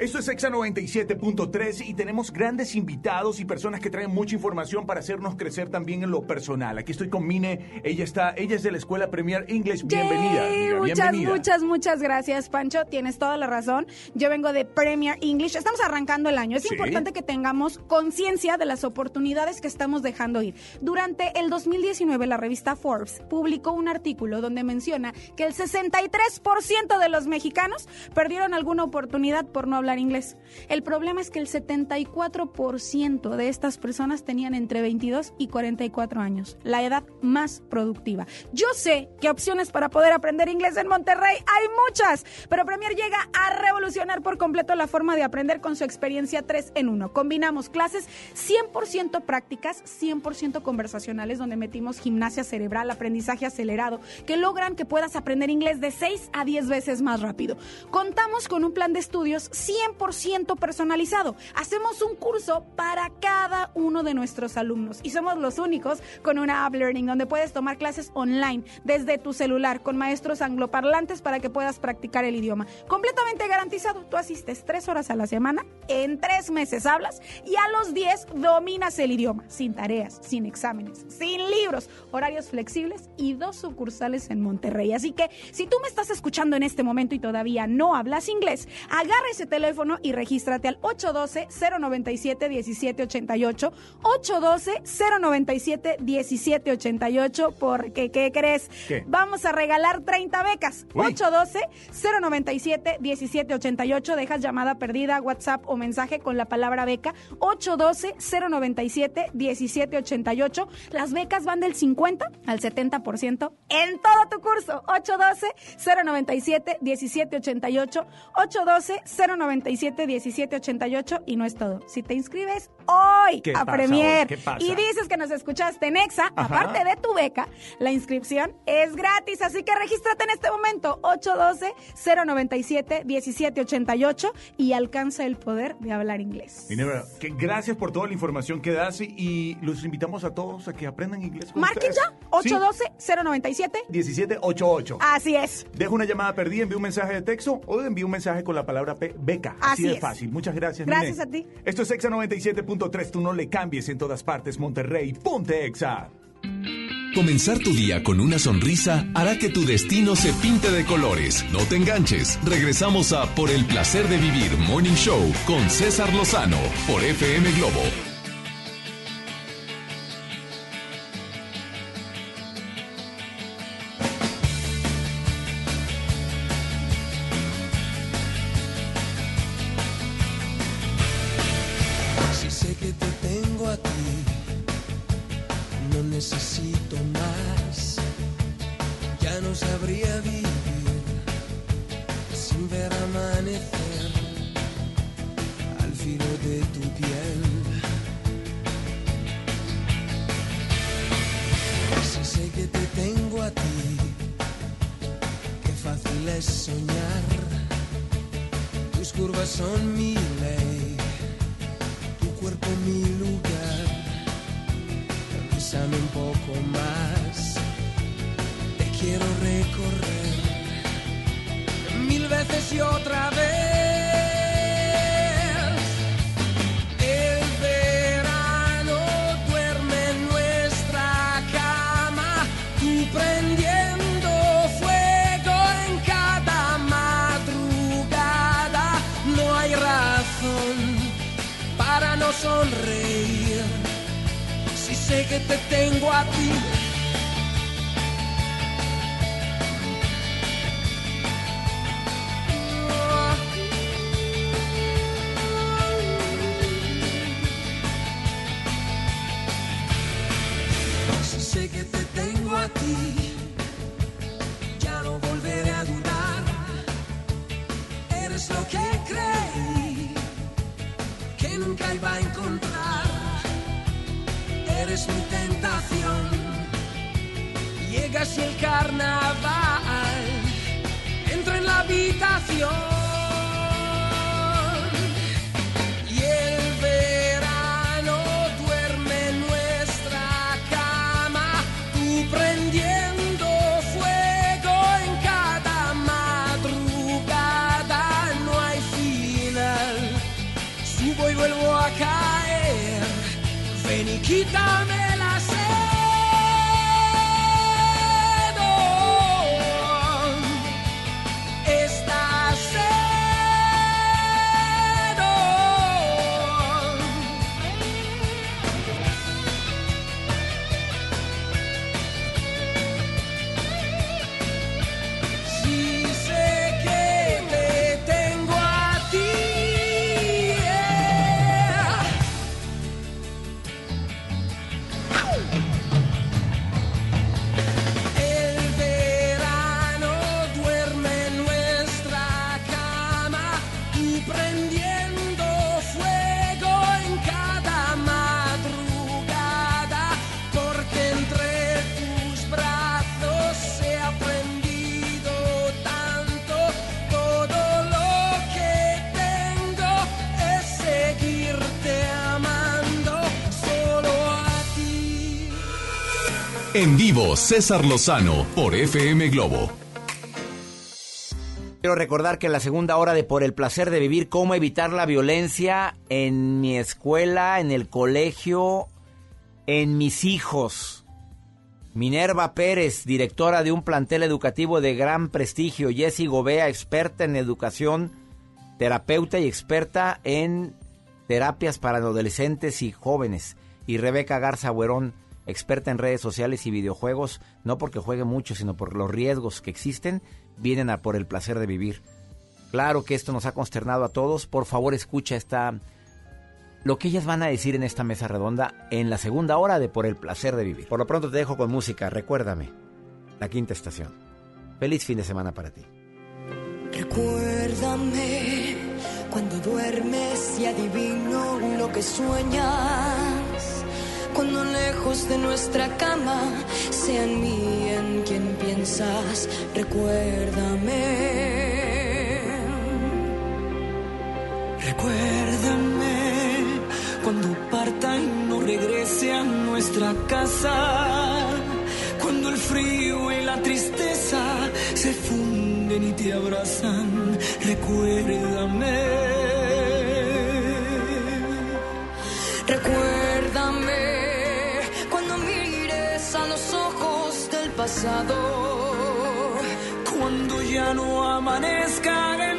Esto es Exa 97.3 y tenemos grandes invitados y personas que traen mucha información para hacernos crecer también en lo personal. Aquí estoy con Mine, ella está, ella es de la escuela Premier English. Bienvenida. Amiga, muchas, bienvenida. muchas, muchas gracias, Pancho. Tienes toda la razón. Yo vengo de Premier English. Estamos arrancando el año. Es Sí. importante que tengamos conciencia de las oportunidades que estamos dejando ir. Durante el 2019, la revista Forbes publicó un artículo donde menciona que el 63% de los mexicanos perdieron alguna oportunidad por no hablar inglés. El problema es que el 74% de estas personas tenían entre 22 y 44 años, la edad más productiva. Yo sé que opciones para poder aprender inglés en Monterrey hay muchas, pero Premier llega a revolucionar por completo la forma de aprender con su experiencia 3 en 1. Combinamos clases 100% prácticas, 100% conversacionales, donde metimos gimnasia cerebral, aprendizaje acelerado, que logran que puedas aprender inglés de 6 a 10 veces más rápido. Contamos con un plan de estudios 100% personalizado. Hacemos un curso para cada uno de nuestros alumnos y somos los únicos con una app learning donde puedes tomar clases online desde tu celular con maestros angloparlantes para que puedas practicar el idioma. Completamente garantizado. Tú asistes tres horas a la semana, en tres meses hablas y a los 10 dominas el idioma, sin tareas, sin exámenes, sin libros, horarios flexibles y dos sucursales en Monterrey. Así que si tú me estás escuchando en este momento y todavía no hablas inglés, agarra ese teléfono y regístrate al 812-097-1788. 812-097-1788 porque, ¿qué crees? ¿Qué? Vamos a regalar 30 becas. Uy. 812-097-1788. Dejas llamada perdida, WhatsApp o mensaje con la palabra beca. 812-097-1788. Las becas van del 50 al 70% en todo tu curso. 812-097-1788. 812-097-1788. Y no es todo. Si te inscribes hoy ¿Qué a pasa Premier y dices que nos escuchaste en Exa, aparte de tu beca, la inscripción es gratis. Así que regístrate en este momento. 812-097-1788 y alcanza el poder de hablar inglés. Gracias por toda la información que das y, los invitamos a todos a que aprendan inglés. con Marquen ya. Sí, 812-097. 1788. Así es. Deja una llamada perdida, envía un mensaje de texto o envía un mensaje con la palabra pe- Así, Así de es. fácil. Muchas gracias. Gracias Nene. a ti. Esto es Exa 97.3. Tú no le cambies en todas partes. Monterrey. Ponte Exa. Comenzar tu día con una sonrisa hará que tu destino se pinte de colores. No te enganches. Regresamos a Por el placer de vivir Morning Show con César Lozano por FM Globo. Bésame un poco más, te quiero recorrer mil veces y otra vez. Sé que te tengo a ti. Sé que te tengo a ti, ya no volveré a dudar. Eres lo que creí que nunca iba a encontrar. Eres mi tentación. Llegas y el carnaval entra en la habitación. Quítame En vivo, César Lozano por FM Globo. Quiero recordar que en la segunda hora de Por el placer de vivir, cómo evitar la violencia en mi escuela, en el colegio, en mis hijos. Minerva Pérez, directora de un plantel educativo de gran prestigio. Jessie Gobea, experta en educación, terapeuta y experta en terapias para adolescentes y jóvenes. Y Rebeca Garza Buerón, experta en redes sociales y videojuegos, no porque juegue mucho, sino por los riesgos que existen vienen a por el placer de vivir. Claro que esto nos ha consternado a todos. Por favor, escucha esta lo que ellas van a decir en esta mesa redonda en la segunda hora de Por el placer de vivir. Por lo pronto te dejo con música, recuérdame. La quinta estación. Feliz fin de semana para ti. Recuérdame cuando duermes y adivino lo que sueñas. Cuando lejos de nuestra cama sea mí en quien piensas, recuérdame. Recuérdame cuando parta y no regrese a nuestra casa. Cuando el frío y la tristeza se funden y te abrazan. Recuérdame pasado, cuando ya no amanezca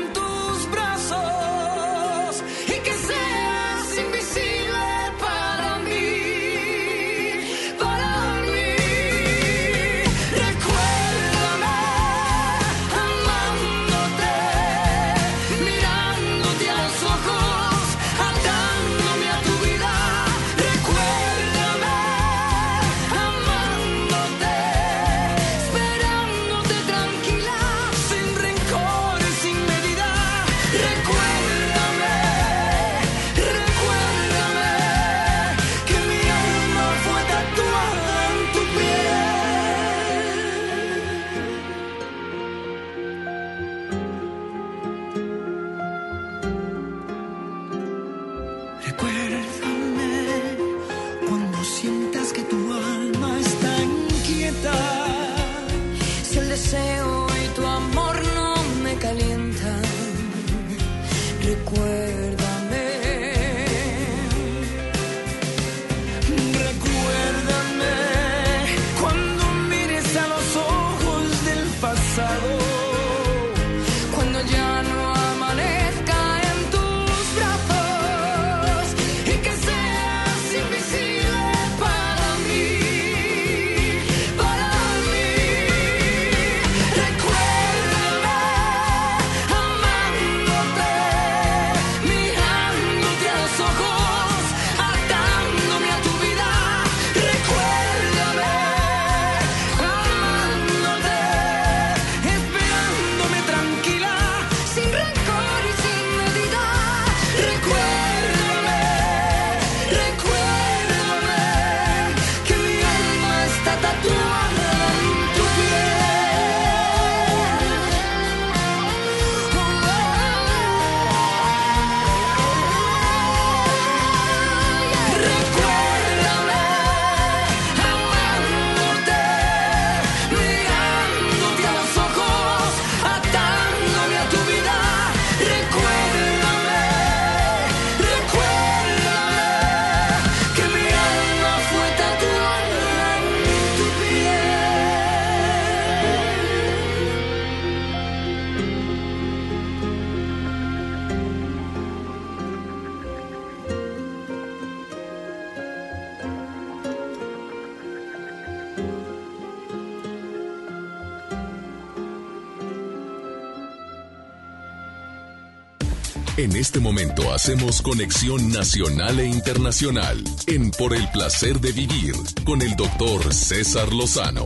hacemos conexión nacional e internacional en Por el placer de vivir con el doctor César Lozano.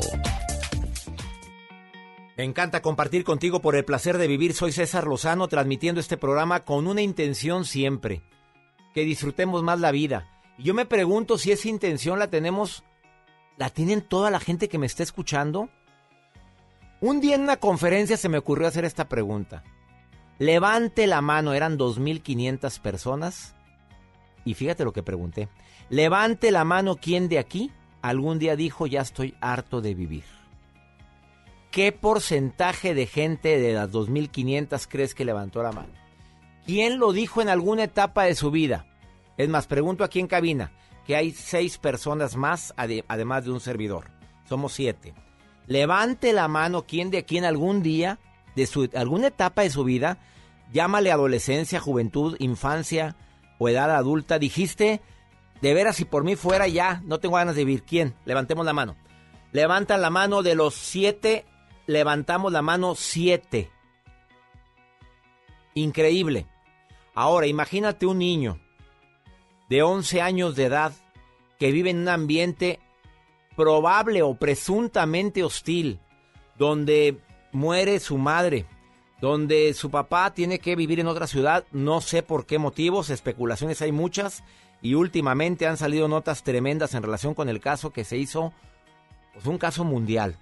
Me encanta compartir contigo por el placer de vivir. Soy César Lozano transmitiendo este programa con una intención siempre, que disfrutemos más la vida. Y yo me pregunto si esa intención la tenemos, la tienen toda la gente que me está escuchando. Un día en una conferencia se me ocurrió hacer esta pregunta. Levante la mano, eran 2.500 personas. Y fíjate lo que pregunté. Levante la mano, ¿quién de aquí algún día dijo ya estoy harto de vivir? ¿Qué porcentaje de gente de las 2.500 crees que levantó la mano? ¿Quién lo dijo en alguna etapa de su vida? Es más, pregunto aquí en cabina, que hay seis personas más, además de un servidor. Somos siete. Levante la mano quien de aquí en algún día, de su, alguna etapa de su vida, llámale adolescencia, juventud, infancia o edad adulta, dijiste, de veras si por mí fuera ya, no tengo ganas de vivir. ¿Quién? Levantemos la mano. Levantan la mano de los siete levantamos la mano siete. Increíble. Ahora, imagínate un niño de 11 años de edad que vive en un ambiente probable o presuntamente hostil, donde muere su madre, donde su papá tiene que vivir en otra ciudad, no sé por qué motivos, especulaciones hay muchas, y últimamente han salido notas tremendas en relación con el caso que se hizo, pues un caso mundial.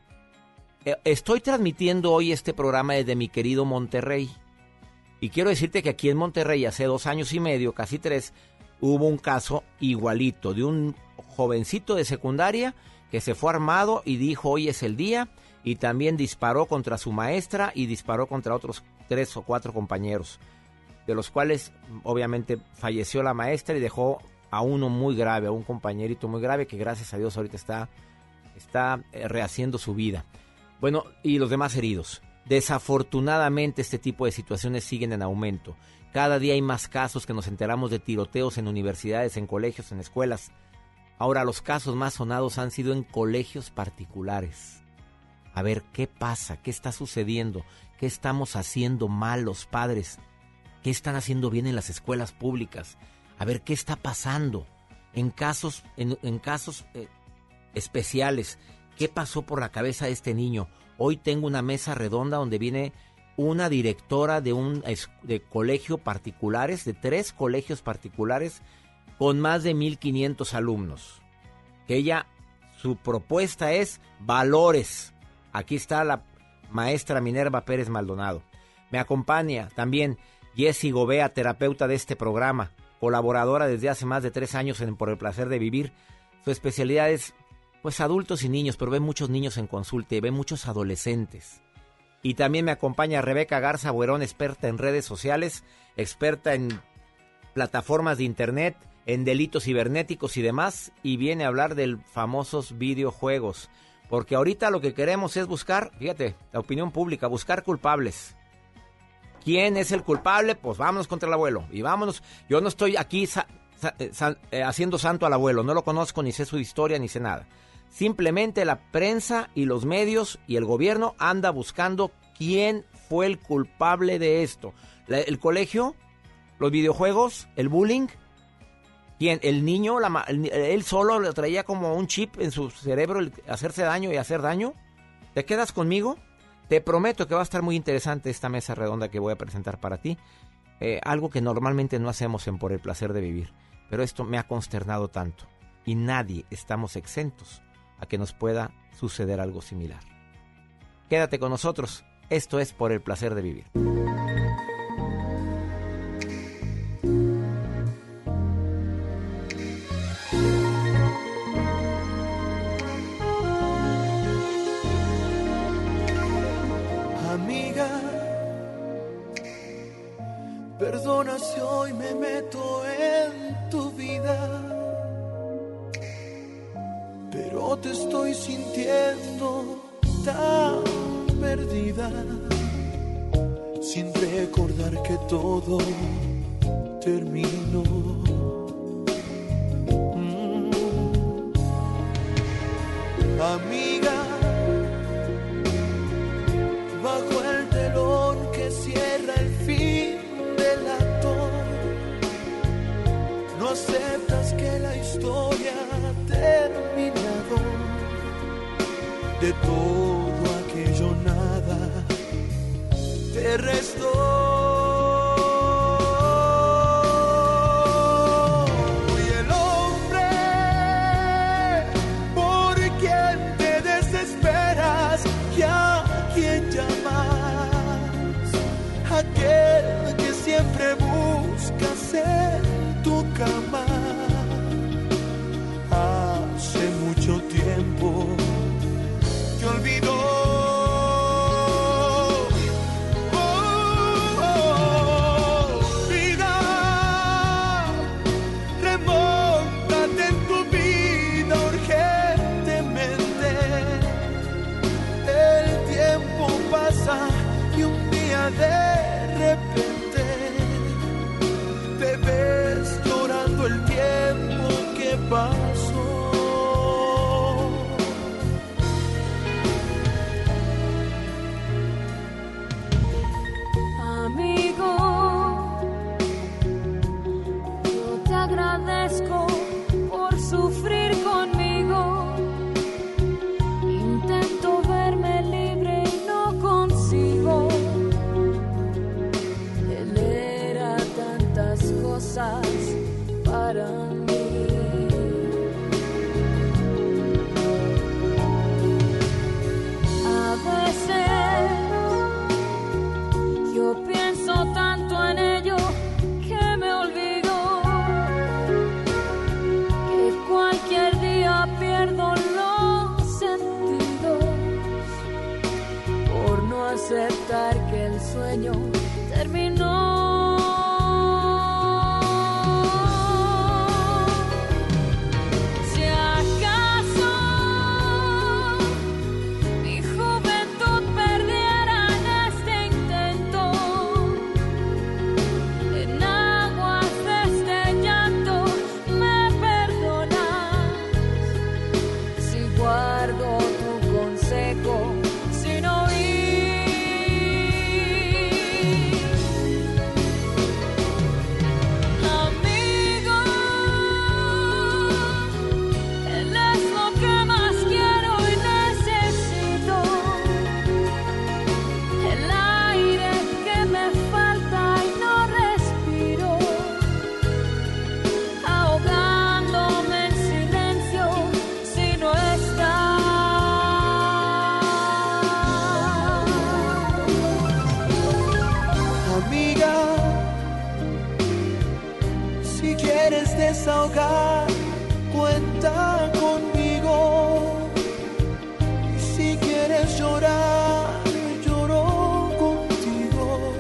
Eh, estoy transmitiendo hoy este programa desde mi querido Monterrey. Y quiero decirte que aquí en Monterrey hace dos años y medio, casi tres, hubo un caso igualito de un jovencito de secundaria que se fue armado y dijo hoy es el día y también disparó contra su maestra y disparó contra otros tres o cuatro compañeros, de los cuales obviamente falleció la maestra y dejó a uno muy grave, a un compañerito muy grave que gracias a Dios ahorita está, está eh, rehaciendo su vida. Bueno, y los demás heridos. Desafortunadamente este tipo de situaciones siguen en aumento. Cada día hay más casos que nos enteramos de tiroteos en universidades, en colegios, en escuelas. Ahora los casos más sonados han sido en colegios particulares. A ver, ¿qué pasa? ¿Qué está sucediendo? ¿Qué estamos haciendo mal los padres? ¿Qué están haciendo bien en las escuelas públicas? A ver, ¿qué está pasando? En casos, en, casos eh, especiales, ¿Qué pasó por la cabeza de este niño? Hoy tengo una mesa redonda donde viene una directora de un colegio particulares, de tres colegios particulares, con más de 1.500 alumnos. Que ella, su propuesta es valores. Aquí está la maestra Minerva Pérez Maldonado. Me acompaña también Jessie Gobea, terapeuta de este programa, colaboradora desde hace más de tres años en Por el Placer de Vivir. Su especialidad es pues adultos y niños, pero ve muchos niños en consulta y ve muchos adolescentes. Y también me acompaña Rebeca Garza Buerón, experta en redes sociales, experta en plataformas de internet, en delitos cibernéticos y demás, y viene a hablar de famosos videojuegos. Porque ahorita lo que queremos es buscar, fíjate, la opinión pública, buscar culpables. ¿Quién es el culpable? Pues vámonos contra el abuelo. Y vámonos. Yo no estoy aquí eh, eh, haciendo santo al abuelo, no lo conozco, ni sé su historia, ni sé nada. Simplemente la prensa y los medios y el gobierno anda buscando quién fue el culpable de esto. el colegio, los videojuegos, el bullying. ¿Quién? El niño, él solo le traía como un chip en su cerebro el hacerse daño y hacer daño. ¿Te quedas conmigo? Te prometo que va a estar muy interesante esta mesa redonda que voy a presentar para ti. Eh, algo que normalmente no hacemos en Por el Placer de Vivir. Pero esto me ha consternado tanto. Y nadie estamos exentos a que nos pueda suceder algo similar. Quédate con nosotros, esto es por el placer de vivir. Perdona si hoy me meto en tu vida pero te estoy sintiendo tan perdida, sin recordar que todo terminó. Mm. Amiga, bajo De todo aquello nada te restó. Llorar, lloro contigo.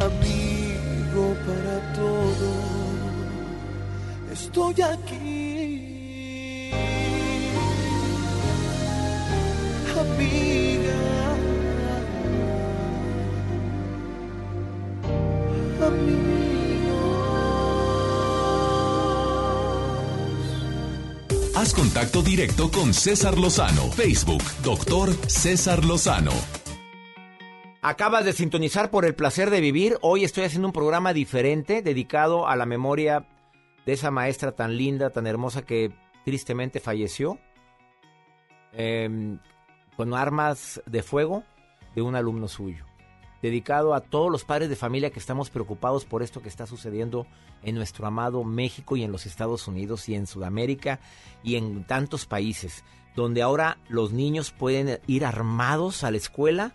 Amigo para todo, estoy aquí. Haz contacto directo con César Lozano. Facebook, doctor César Lozano. Acabas de sintonizar por el placer de vivir. Hoy estoy haciendo un programa diferente dedicado a la memoria de esa maestra tan linda, tan hermosa que tristemente falleció eh, con armas de fuego de un alumno suyo. Dedicado a todos los padres de familia que estamos preocupados por esto que está sucediendo en nuestro amado México y en los Estados Unidos y en Sudamérica y en tantos países, donde ahora los niños pueden ir armados a la escuela.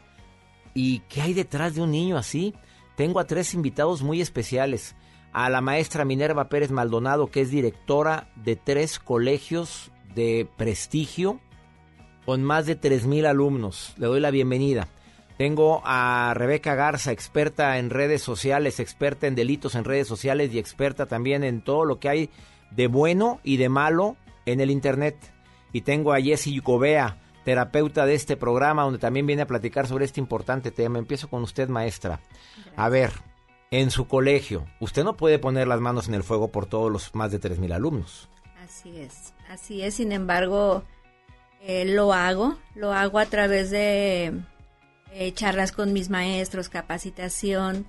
¿Y qué hay detrás de un niño así? Tengo a tres invitados muy especiales. A la maestra Minerva Pérez Maldonado, que es directora de tres colegios de prestigio con más de 3.000 alumnos. Le doy la bienvenida. Tengo a Rebeca Garza, experta en redes sociales, experta en delitos en redes sociales y experta también en todo lo que hay de bueno y de malo en el Internet. Y tengo a Jessie Gobea, terapeuta de este programa, donde también viene a platicar sobre este importante tema. Empiezo con usted, maestra. A ver, en su colegio, usted no puede poner las manos en el fuego por todos los más de 3.000 alumnos. Así es, así es. Sin embargo, eh, lo hago, lo hago a través de eh, charlas con mis maestros, capacitación.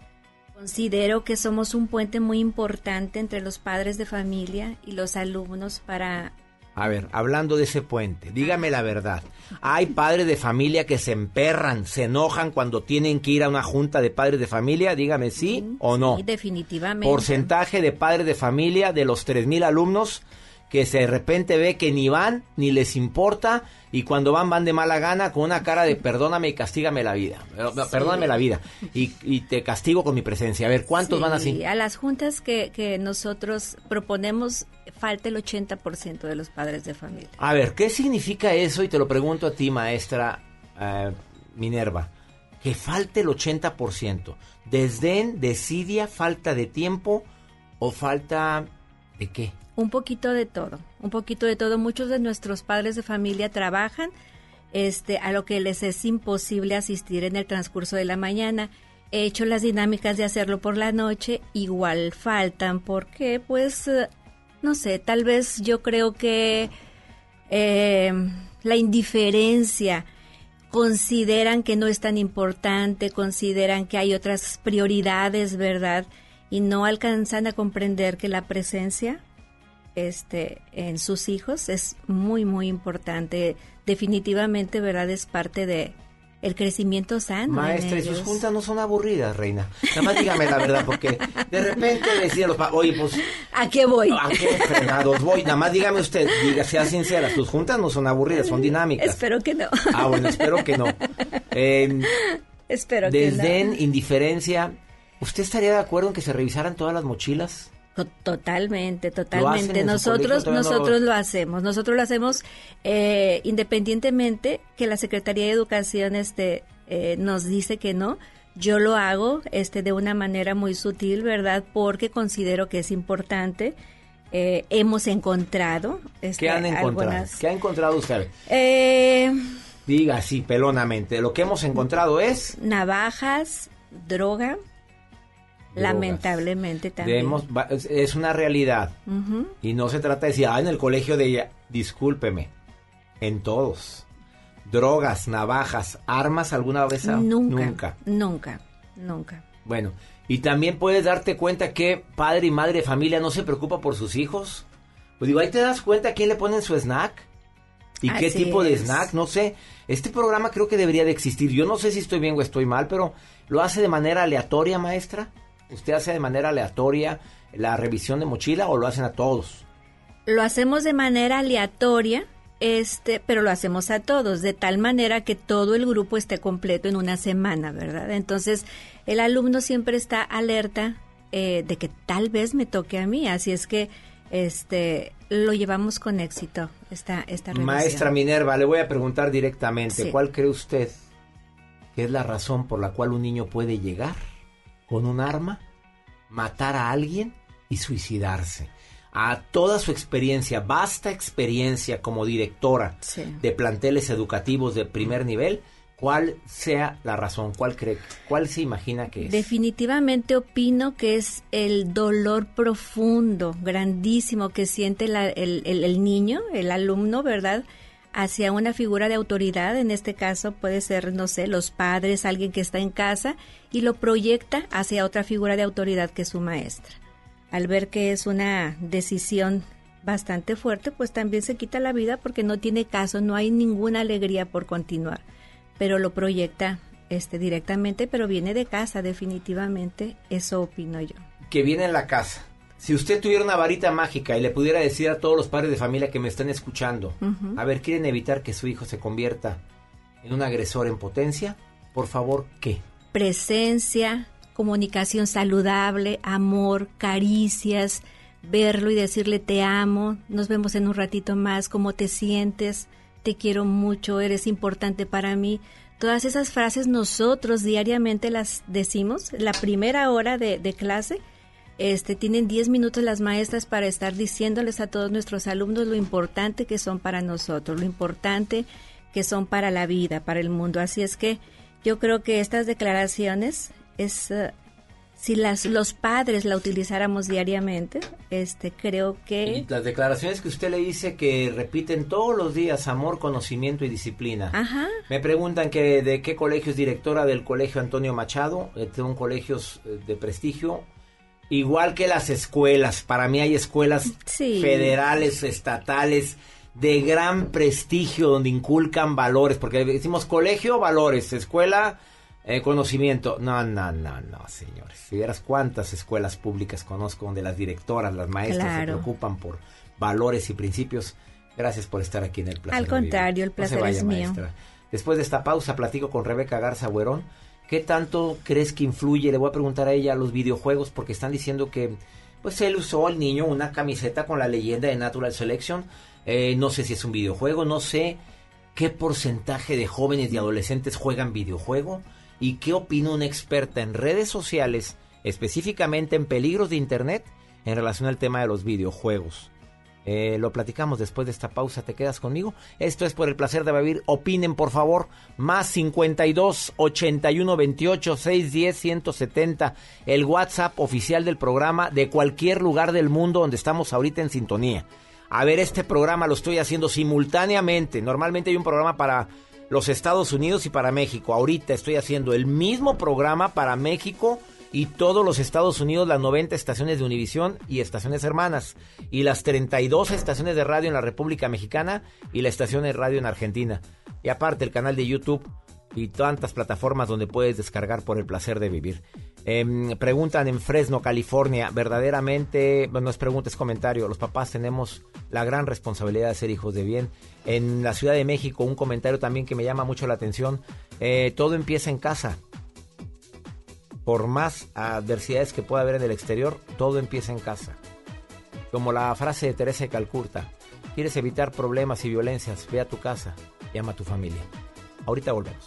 Considero que somos un puente muy importante entre los padres de familia y los alumnos para... A ver, hablando de ese puente, dígame la verdad. Hay padres de familia que se emperran, se enojan cuando tienen que ir a una junta de padres de familia, dígame sí o no. Sí, definitivamente. Porcentaje de padres de familia de los 3.000 alumnos que se de repente ve que ni van, ni les importa, y cuando van, van de mala gana, con una cara de perdóname y castígame la vida. Eh, Perdóname la vida. Y, y te castigo con mi presencia. A ver, ¿cuántos Sí, van así? A las juntas que, que nosotros proponemos, falta el 80% de los padres de familia. A ver, ¿qué significa eso? Y te lo pregunto a ti, maestra eh, Minerva. Que falte el 80%. ¿Desdén, desidia, falta de tiempo o falta de qué? Un poquito de todo, un poquito de todo. Muchos de nuestros padres de familia trabajan, este, a lo que les es imposible asistir en el transcurso de la mañana. He hecho las dinámicas de hacerlo por la noche, igual faltan, porque pues, eh, no sé, tal vez yo creo que eh, la indiferencia, consideran que no es tan importante, consideran que hay otras prioridades, ¿verdad? Y no alcanzan a comprender que la presencia este, en sus hijos es muy, muy importante. Definitivamente, ¿verdad? Es parte de el crecimiento sano. Maestra, y sus juntas no son aburridas, reina. Nada más dígame la verdad, porque de repente decía los pa- oye, pues, ¿A qué voy? ¿a qué fregados voy? Nada más dígame usted, diga, sea sincera, sus juntas no son aburridas, son dinámicas. Espero que no. Ah, bueno, espero que no. Eh, Espero que no. desdén, indiferencia. ¿Usted estaría de acuerdo en que se revisaran todas las mochilas? To- Totalmente, en totalmente. Nosotros, no nosotros lo hacemos. Nosotros lo hacemos eh, independientemente que la Secretaría de Educación este, eh, nos dice que no. Yo lo hago este, de una manera muy sutil, ¿verdad? Porque considero que es importante. Eh, hemos encontrado. este, ¿Qué han encontrado? algunas- ¿Qué ha encontrado usted? Eh, Diga así, pelonamente. Lo que hemos encontrado es... navajas, droga. Lamentablemente también. Debemos- es- una realidad. Y no se trata de decir, ah, en el colegio de ella. Discúlpeme. En todos. Drogas, navajas, armas alguna vez. Nunca, Nunca. nunca, nunca. Bueno, y también puedes darte cuenta que padre y madre de familia no se preocupa por sus hijos. Pues digo, ahí te das cuenta a quién le ponen su snack. ¿Y qué tipo de snack? No sé. Este programa creo que debería de existir. Yo no sé si estoy bien o estoy mal, pero ¿lo hace de manera aleatoria, maestra? ¿Usted hace de manera aleatoria la revisión de mochila o lo hacen a todos? Lo hacemos de manera aleatoria, este, pero lo hacemos a todos, de tal manera que todo el grupo esté completo en una semana, ¿verdad? Entonces, el alumno siempre está alerta eh, de que tal vez me toque a mí. Así es que este lo llevamos con éxito esta esta revisión. Maestra Minerva, le voy a preguntar directamente, Sí. ¿cuál cree usted que es la razón por la cual un niño puede llegar con un arma, matar a alguien y suicidarse? A toda su experiencia, vasta experiencia como directora Sí. de planteles educativos de primer nivel, ¿cuál sea la razón? ¿Cuál cree? ¿Cuál se imagina que es? Definitivamente opino que es el dolor profundo, grandísimo que siente la- el, el- el niño, el alumno, ¿verdad? Hacia una figura de autoridad, en este caso puede ser, no sé, los padres, alguien que está en casa, y lo proyecta hacia otra figura de autoridad que es su maestra. Al ver que es una decisión bastante fuerte, pues también se quita la vida porque no tiene caso, no hay ninguna alegría por continuar, pero lo proyecta este directamente, pero viene de casa definitivamente, eso opino yo. que viene en la casa. Si usted tuviera una varita mágica y le pudiera decir a todos los padres de familia que me están escuchando, a ver, ¿quieren evitar que su hijo se convierta en un agresor en potencia? Por favor, ¿qué? Presencia, comunicación saludable, amor, caricias, verlo y decirle te amo, nos vemos en un ratito más, cómo te sientes, te quiero mucho, eres importante para mí. Todas esas frases nosotros diariamente las decimos, la primera hora de, de clase, este, tienen 10 minutos las maestras para estar diciéndoles a todos nuestros alumnos lo importante que son para nosotros, lo importante que son para la vida, para el mundo. Así es que yo creo que estas declaraciones es eh, si las los padres la utilizáramos diariamente, este creo que Y las declaraciones que usted le dice que repiten todos los días, amor, conocimiento y disciplina. ajá, Me preguntan que de qué colegio es directora del colegio Antonio Machado, eh, son colegios eh, de prestigio, igual que las escuelas. Para mí hay escuelas Sí. federales, estatales, de gran prestigio donde inculcan valores, porque decimos colegio, valores, escuela, eh, conocimiento. No, no, no, no, señores. Si vieras cuántas escuelas públicas conozco donde las directoras, las maestras se preocupan por valores y principios. Gracias por estar aquí en el placer. Al contrario, el No se placer vaya, es mío. maestra. Después de esta pausa platico con Rebeca Garza Güerón. ¿Qué tanto crees que influye? Le voy a preguntar a ella los videojuegos porque están diciendo que pues él usó al niño una camiseta con la leyenda de Natural Selection. Eh, no sé si es un videojuego, no sé qué porcentaje de jóvenes y adolescentes juegan videojuego y qué opina una experta en redes sociales, específicamente en peligros de Internet en relación al tema de los videojuegos. Eh, lo platicamos después de esta pausa. ¿Te quedas conmigo? Esto es por el placer de vivir. Opinen, por favor. Más 52 81 28 610 170. El WhatsApp oficial del programa de cualquier lugar del mundo donde estamos ahorita en sintonía. A ver, este programa lo estoy haciendo simultáneamente. Normalmente hay un programa para los Estados Unidos y para México. Ahorita estoy haciendo el mismo programa para México y todos los Estados Unidos, las 90 estaciones de Univisión y estaciones hermanas, y las 32 estaciones de radio en la República Mexicana y la estación de radio en Argentina. Y aparte el canal de YouTube y tantas plataformas donde puedes descargar por el placer de vivir. Em, preguntan en Fresno, California, verdaderamente, bueno, no es pregunta, es comentario, los papás tenemos la gran responsabilidad de ser hijos de bien. En la Ciudad de México, un comentario también que me llama mucho la atención, eh, todo empieza en casa por más adversidades que pueda haber en el exterior, todo empieza en casa. Como la frase de Teresa de Calcuta, quieres evitar problemas y violencias, ve a tu casa, llama a tu familia. Ahorita volvemos.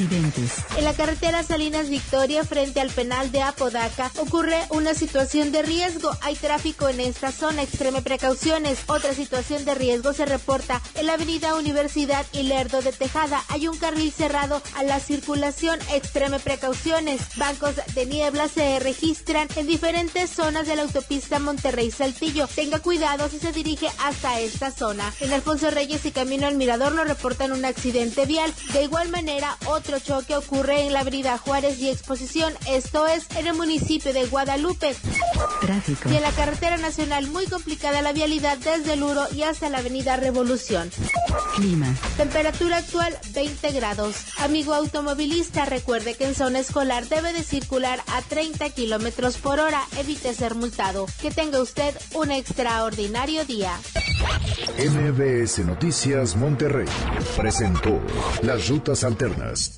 En la carretera Salinas Victoria frente al penal de Apodaca ocurre una situación de riesgo. Hay tráfico en esta zona, extreme precauciones. Otra situación de riesgo se reporta en la avenida Universidad y Lerdo de Tejada. Hay un carril cerrado a la circulación, extreme precauciones. Bancos de niebla se registran en diferentes zonas de la autopista Monterrey-Saltillo. Tenga cuidado si se dirige hasta esta zona. En Alfonso Reyes y Camino al Mirador nos reportan un accidente vial. De igual manera, otro choque ocurre en la avenida Juárez y Exposición, esto es en el municipio de Guadalupe. Tráfico. Y en la carretera nacional muy complicada la vialidad desde el Uro y hasta la avenida Revolución. Clima. Temperatura actual 20 grados. Amigo automovilista, recuerde que en zona escolar debe de circular a 30 kilómetros por hora. Evite ser multado. Que tenga usted un extraordinario día. MBS Noticias Monterrey presentó Las Rutas Alternas.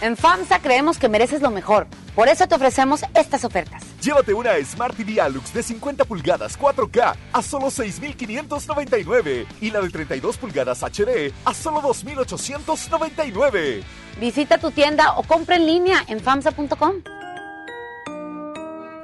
En FAMSA creemos que mereces lo mejor. Por eso te ofrecemos estas ofertas. Llévate una Smart TV Alux de 50 pulgadas 4K a solo 6.599 y la de 32 pulgadas HD a solo 2.899. Visita tu tienda o compra en línea en FAMSA.com.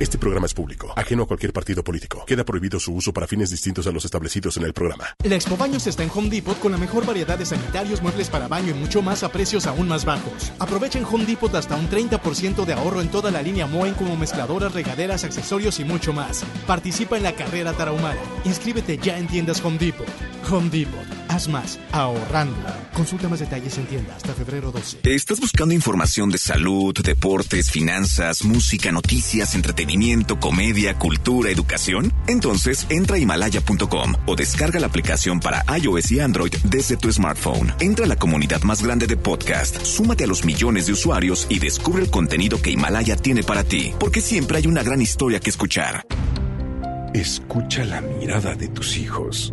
Este programa es público, ajeno a cualquier partido político. Queda prohibido su uso para fines distintos a los establecidos en el programa. La Expo Baños está en Home Depot con la mejor variedad de sanitarios, muebles para baño y mucho más a precios aún más bajos. Aprovecha en Home Depot hasta un 30% de ahorro en toda la línea Moen como mezcladoras, regaderas, accesorios y mucho más. Participa en la carrera tarahumara. Inscríbete ya en tiendas Home Depot. Home Depot. Haz más, ahorrando. Consulta más detalles en tienda hasta febrero 12. ¿Estás buscando información de salud, deportes, finanzas, música, noticias, entretenimiento, comedia, cultura, educación? Entonces entra a himalaya.com o descarga la aplicación para iOS y Android desde tu smartphone. Entra a la comunidad más grande de podcast, súmate a los millones de usuarios y descubre el contenido que Himalaya tiene para ti, porque siempre hay una gran historia que escuchar. Escucha la mirada de tus hijos.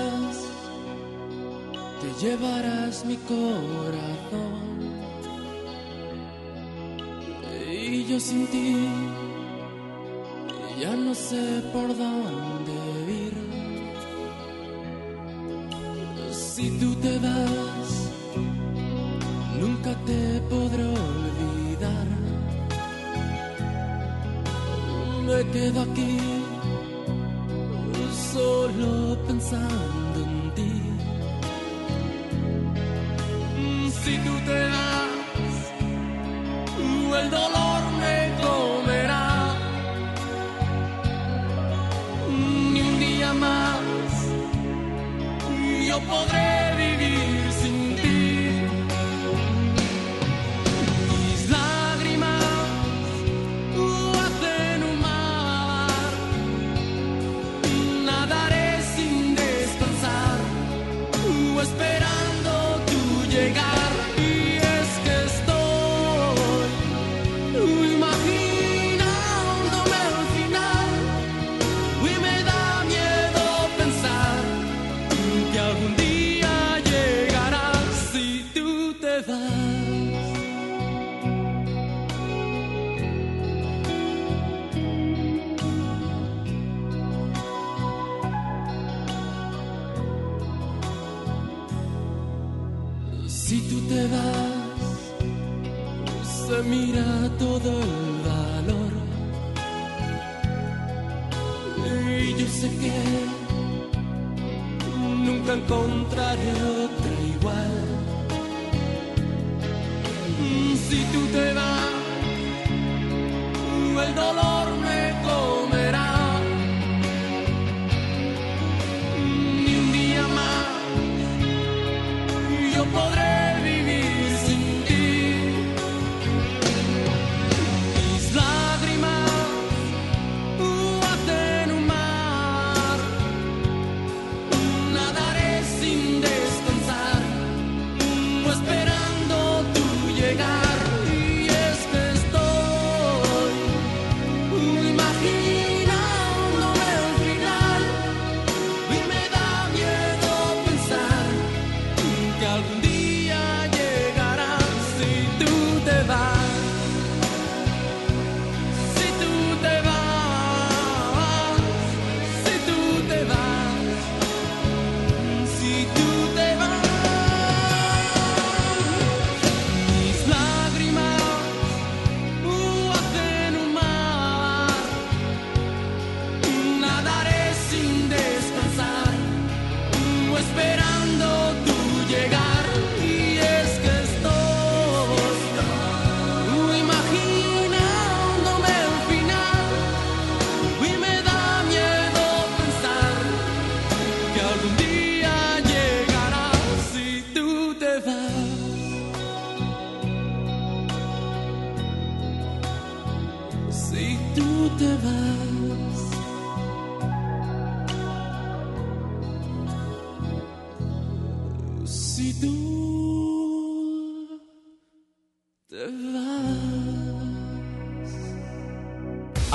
llevarás mi corazón. Y yo sin ti ya no sé por dónde ir. Si tú te vas, nunca te podré olvidar. Me quedo aquí solo pensando en Si tú te vas, el dolor me comerá. Ni un día más yo podré vivir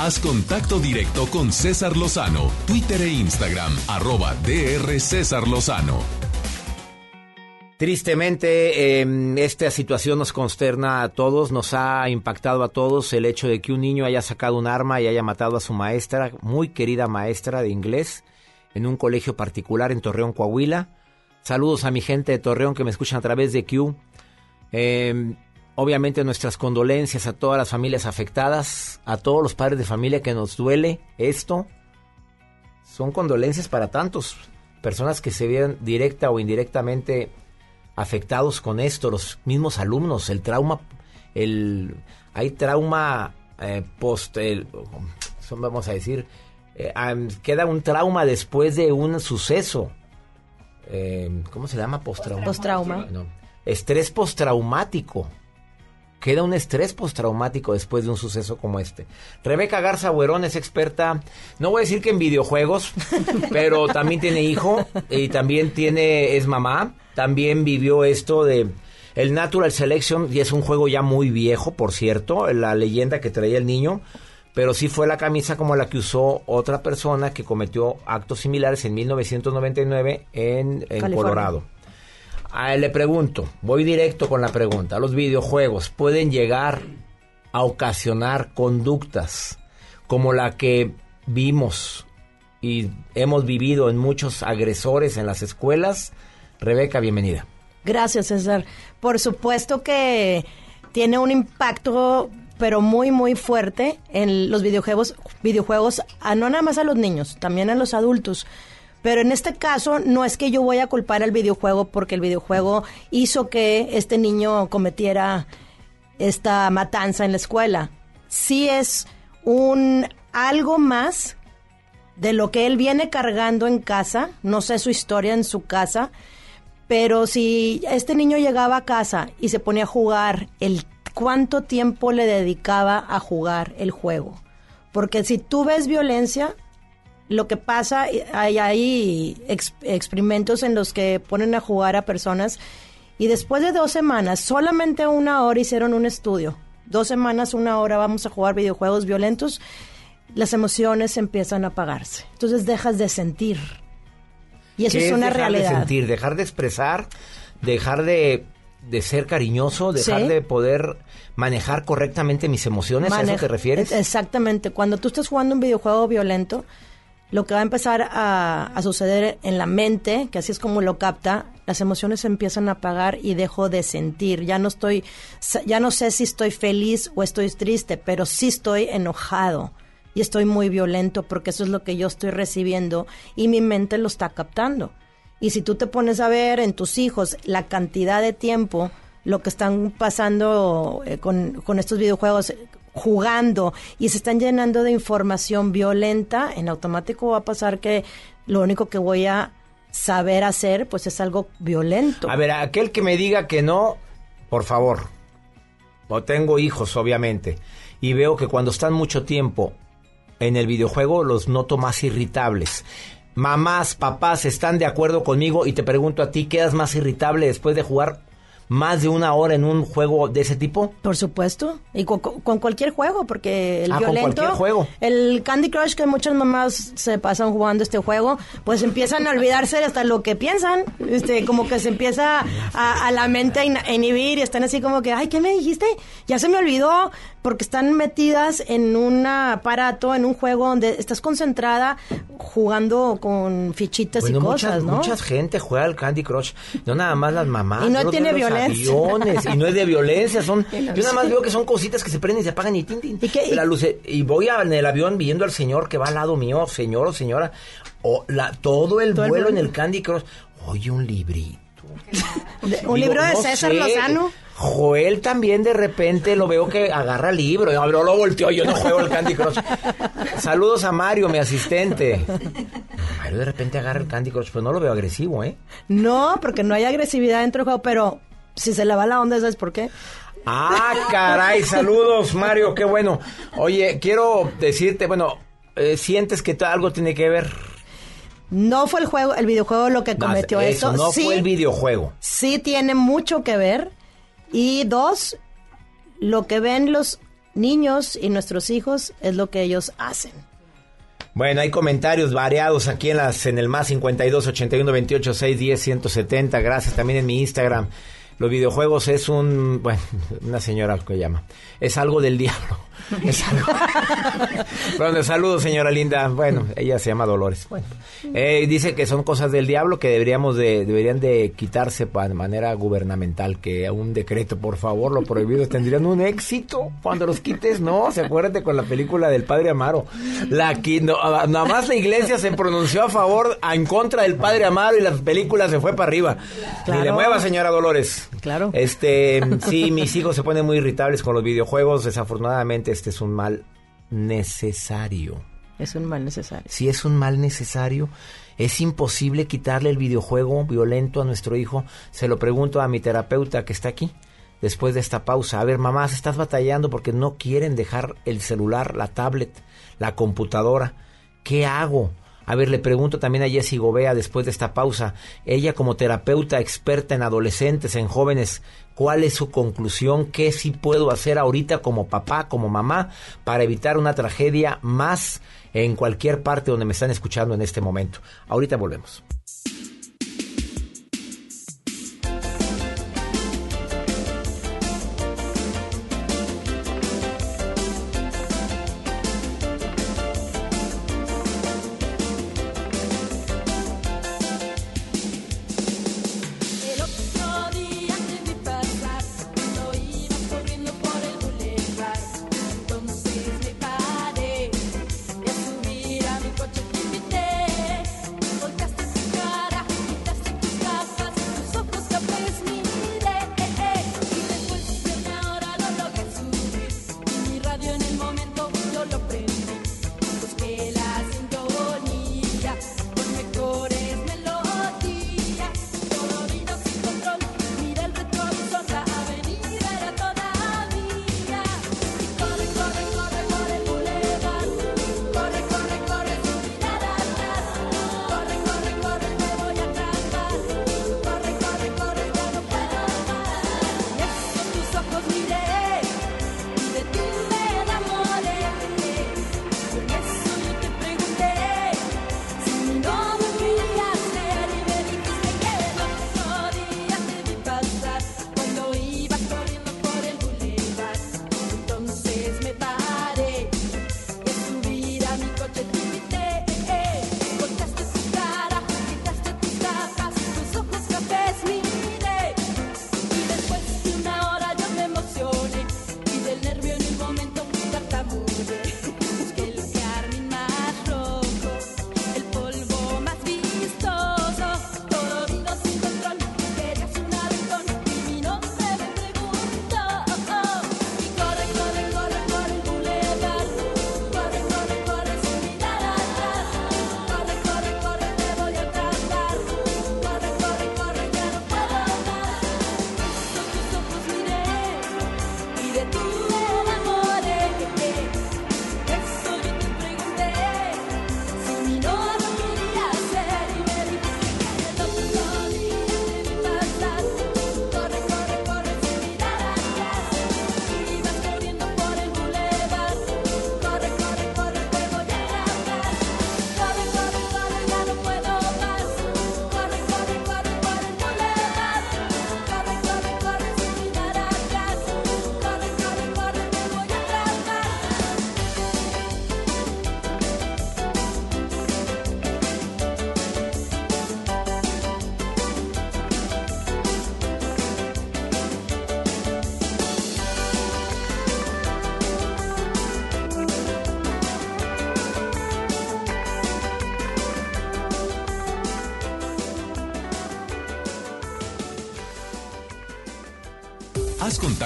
Contacto directo con César Lozano, Twitter e Instagram, arroba DR César Lozano. Tristemente, eh, esta situación nos consterna a todos, nos ha impactado a todos el hecho de que un niño haya sacado un arma y haya matado a su maestra, muy querida maestra de inglés, en un colegio particular en Torreón, Coahuila. Saludos a mi gente de Torreón que me escuchan a través de Q. Eh, obviamente nuestras condolencias a todas las familias afectadas, a todos los padres de familia que nos duele esto. Son condolencias para tantos personas que se vieron directa o indirectamente afectados con esto, los mismos alumnos, el trauma, el hay trauma eh, post, el- son, vamos a decir, eh, queda un trauma después de un suceso. Eh, ¿Cómo se llama? Postrauma. Postrauma. No. Estrés postraumático. Queda un estrés postraumático después de un suceso como este. Rebeca Garza Buerón es experta, no voy a decir que en videojuegos, pero también tiene hijo y también tiene es mamá. También vivió esto de el Natural Selection y es un juego ya muy viejo, por cierto, la leyenda que traía el niño, pero sí fue la camisa como la que usó otra persona que cometió actos similares en 1999 en, en. Colorado. A él le pregunto, voy directo con la pregunta. ¿Los videojuegos pueden llegar a ocasionar conductas como la que vimos y hemos vivido en muchos agresores en las escuelas? Rebeca, bienvenida. Gracias, César. Por supuesto que tiene un impacto, pero muy, muy fuerte en los videojuegos, videojuegos, a no nada más a los niños, también a los adultos. Pero en este caso no es que yo voy a culpar al videojuego porque el videojuego hizo que este niño cometiera esta matanza en la escuela. Sí es un algo más de lo que él viene cargando en casa, no sé su historia en su casa, pero si este niño llegaba a casa y se ponía a jugar, el cuánto tiempo le dedicaba a jugar el juego. Porque si tú ves violencia, lo que pasa, hay, hay ex- experimentos en los que ponen a jugar a personas y después de dos semanas, solamente una hora hicieron un estudio. Dos semanas, una hora vamos a jugar videojuegos violentos, las emociones empiezan a apagarse. Entonces dejas de sentir. Y eso ¿Qué es una dejar realidad. de sentir, dejar de expresar, dejar de, de ser cariñoso, dejar Sí. de poder manejar correctamente mis emociones. ¿A eso te refieres? Exactamente. Cuando tú estás jugando un videojuego violento, lo que va a empezar a, a suceder en la mente, que así es como lo capta, las emociones se empiezan a apagar y dejo de sentir. Ya no estoy, ya no sé si estoy feliz o estoy triste, pero sí estoy enojado y estoy muy violento porque eso es lo que yo estoy recibiendo y mi mente lo está captando. Y si tú te pones a ver en tus hijos la cantidad de tiempo, lo que están pasando eh, con, con estos videojuegos, jugando y se están llenando de información violenta, en automático va a pasar que lo único que voy a saber hacer pues es algo violento. A ver, aquel que me diga que no, por favor. O tengo hijos, obviamente. Y veo que cuando están mucho tiempo en el videojuego los noto más irritables. Mamás, papás, ¿están de acuerdo conmigo? Y te pregunto a ti, ¿quedas más irritable después de jugar más de una hora en un juego de ese tipo? Por supuesto, y con, con cualquier juego, porque el Ah, con violento, cualquier juego. el Candy Crush que muchas mamás se pasan jugando este juego, pues empiezan a olvidarse de hasta lo que piensan, este, como que se empieza a, a la mente a in- a inhibir y están así como que, ay, ¿qué me dijiste? Ya se me olvidó, porque están metidas en un aparato, en un juego donde estás concentrada jugando con fichitas Bueno, y cosas, mucha, ¿no? mucha gente juega al Candy Crush, no nada más las mamás. Y no tiene los violencia. aviones, y no es de violencia, son Y yo nada más veo que son cositas que se prenden y se apagan y tin, tin, la luce- y voy a- en el avión viendo al señor que va al lado mío, señor o señora, o la todo el Todo el vuelo en el Candy Crush. Oye, un librito. Un libro de no César sé. Lozano. Joel también de repente lo veo que agarra libro. No lo volteó, yo no juego el Candy Crush. Saludos a Mario, mi asistente. Mario de repente agarra el Candy Crush, pero no lo veo agresivo, ¿eh? No, porque no hay agresividad dentro del juego, pero si se le va la onda, ¿sabes por qué? Ah, caray, saludos Mario, qué bueno. Oye, quiero decirte, bueno, eh, ¿sientes que algo tiene que ver? No fue el juego, el videojuego lo que cometió eso, eso. no sí, fue el videojuego. sí tiene mucho que ver. Y dos, lo que ven los niños y nuestros hijos es lo que ellos hacen. Bueno, hay comentarios variados aquí en las en el más 52 81 28 6 10 170. Gracias también en mi Instagram. Los videojuegos es un, bueno, una señora que llama. Es algo del diablo. Es algo. bueno, saludos, señora linda. Bueno, ella se llama Dolores. Bueno, eh, dice que son cosas del diablo que deberíamos de, deberían de quitarse de manera gubernamental, que un decreto, por favor, lo prohibido tendrían un éxito cuando los quites, ¿no? Se acuérdate con la película del Padre Amaro. La no, nada más la iglesia se pronunció a favor, a- en contra del Padre Amaro y la película se fue para arriba. Claro. Ni le mueva, señora Dolores. Claro. Este, sí, mis hijos se ponen muy irritables con los videojuegos. Desafortunadamente, este es un mal necesario. Es un mal necesario. Si es un mal necesario, es imposible quitarle el videojuego violento a nuestro hijo. Se lo pregunto a mi terapeuta que está aquí. Después de esta pausa, a ver, mamás, estás batallando porque no quieren dejar el celular, la tablet, la computadora. ¿Qué hago? A ver, le pregunto también a Jessie Gobea después de esta pausa. Ella como terapeuta experta en adolescentes, en jóvenes, ¿cuál es su conclusión? ¿Qué sí puedo hacer ahorita como papá, como mamá, para evitar una tragedia más en cualquier parte donde me están escuchando en este momento? Ahorita volvemos.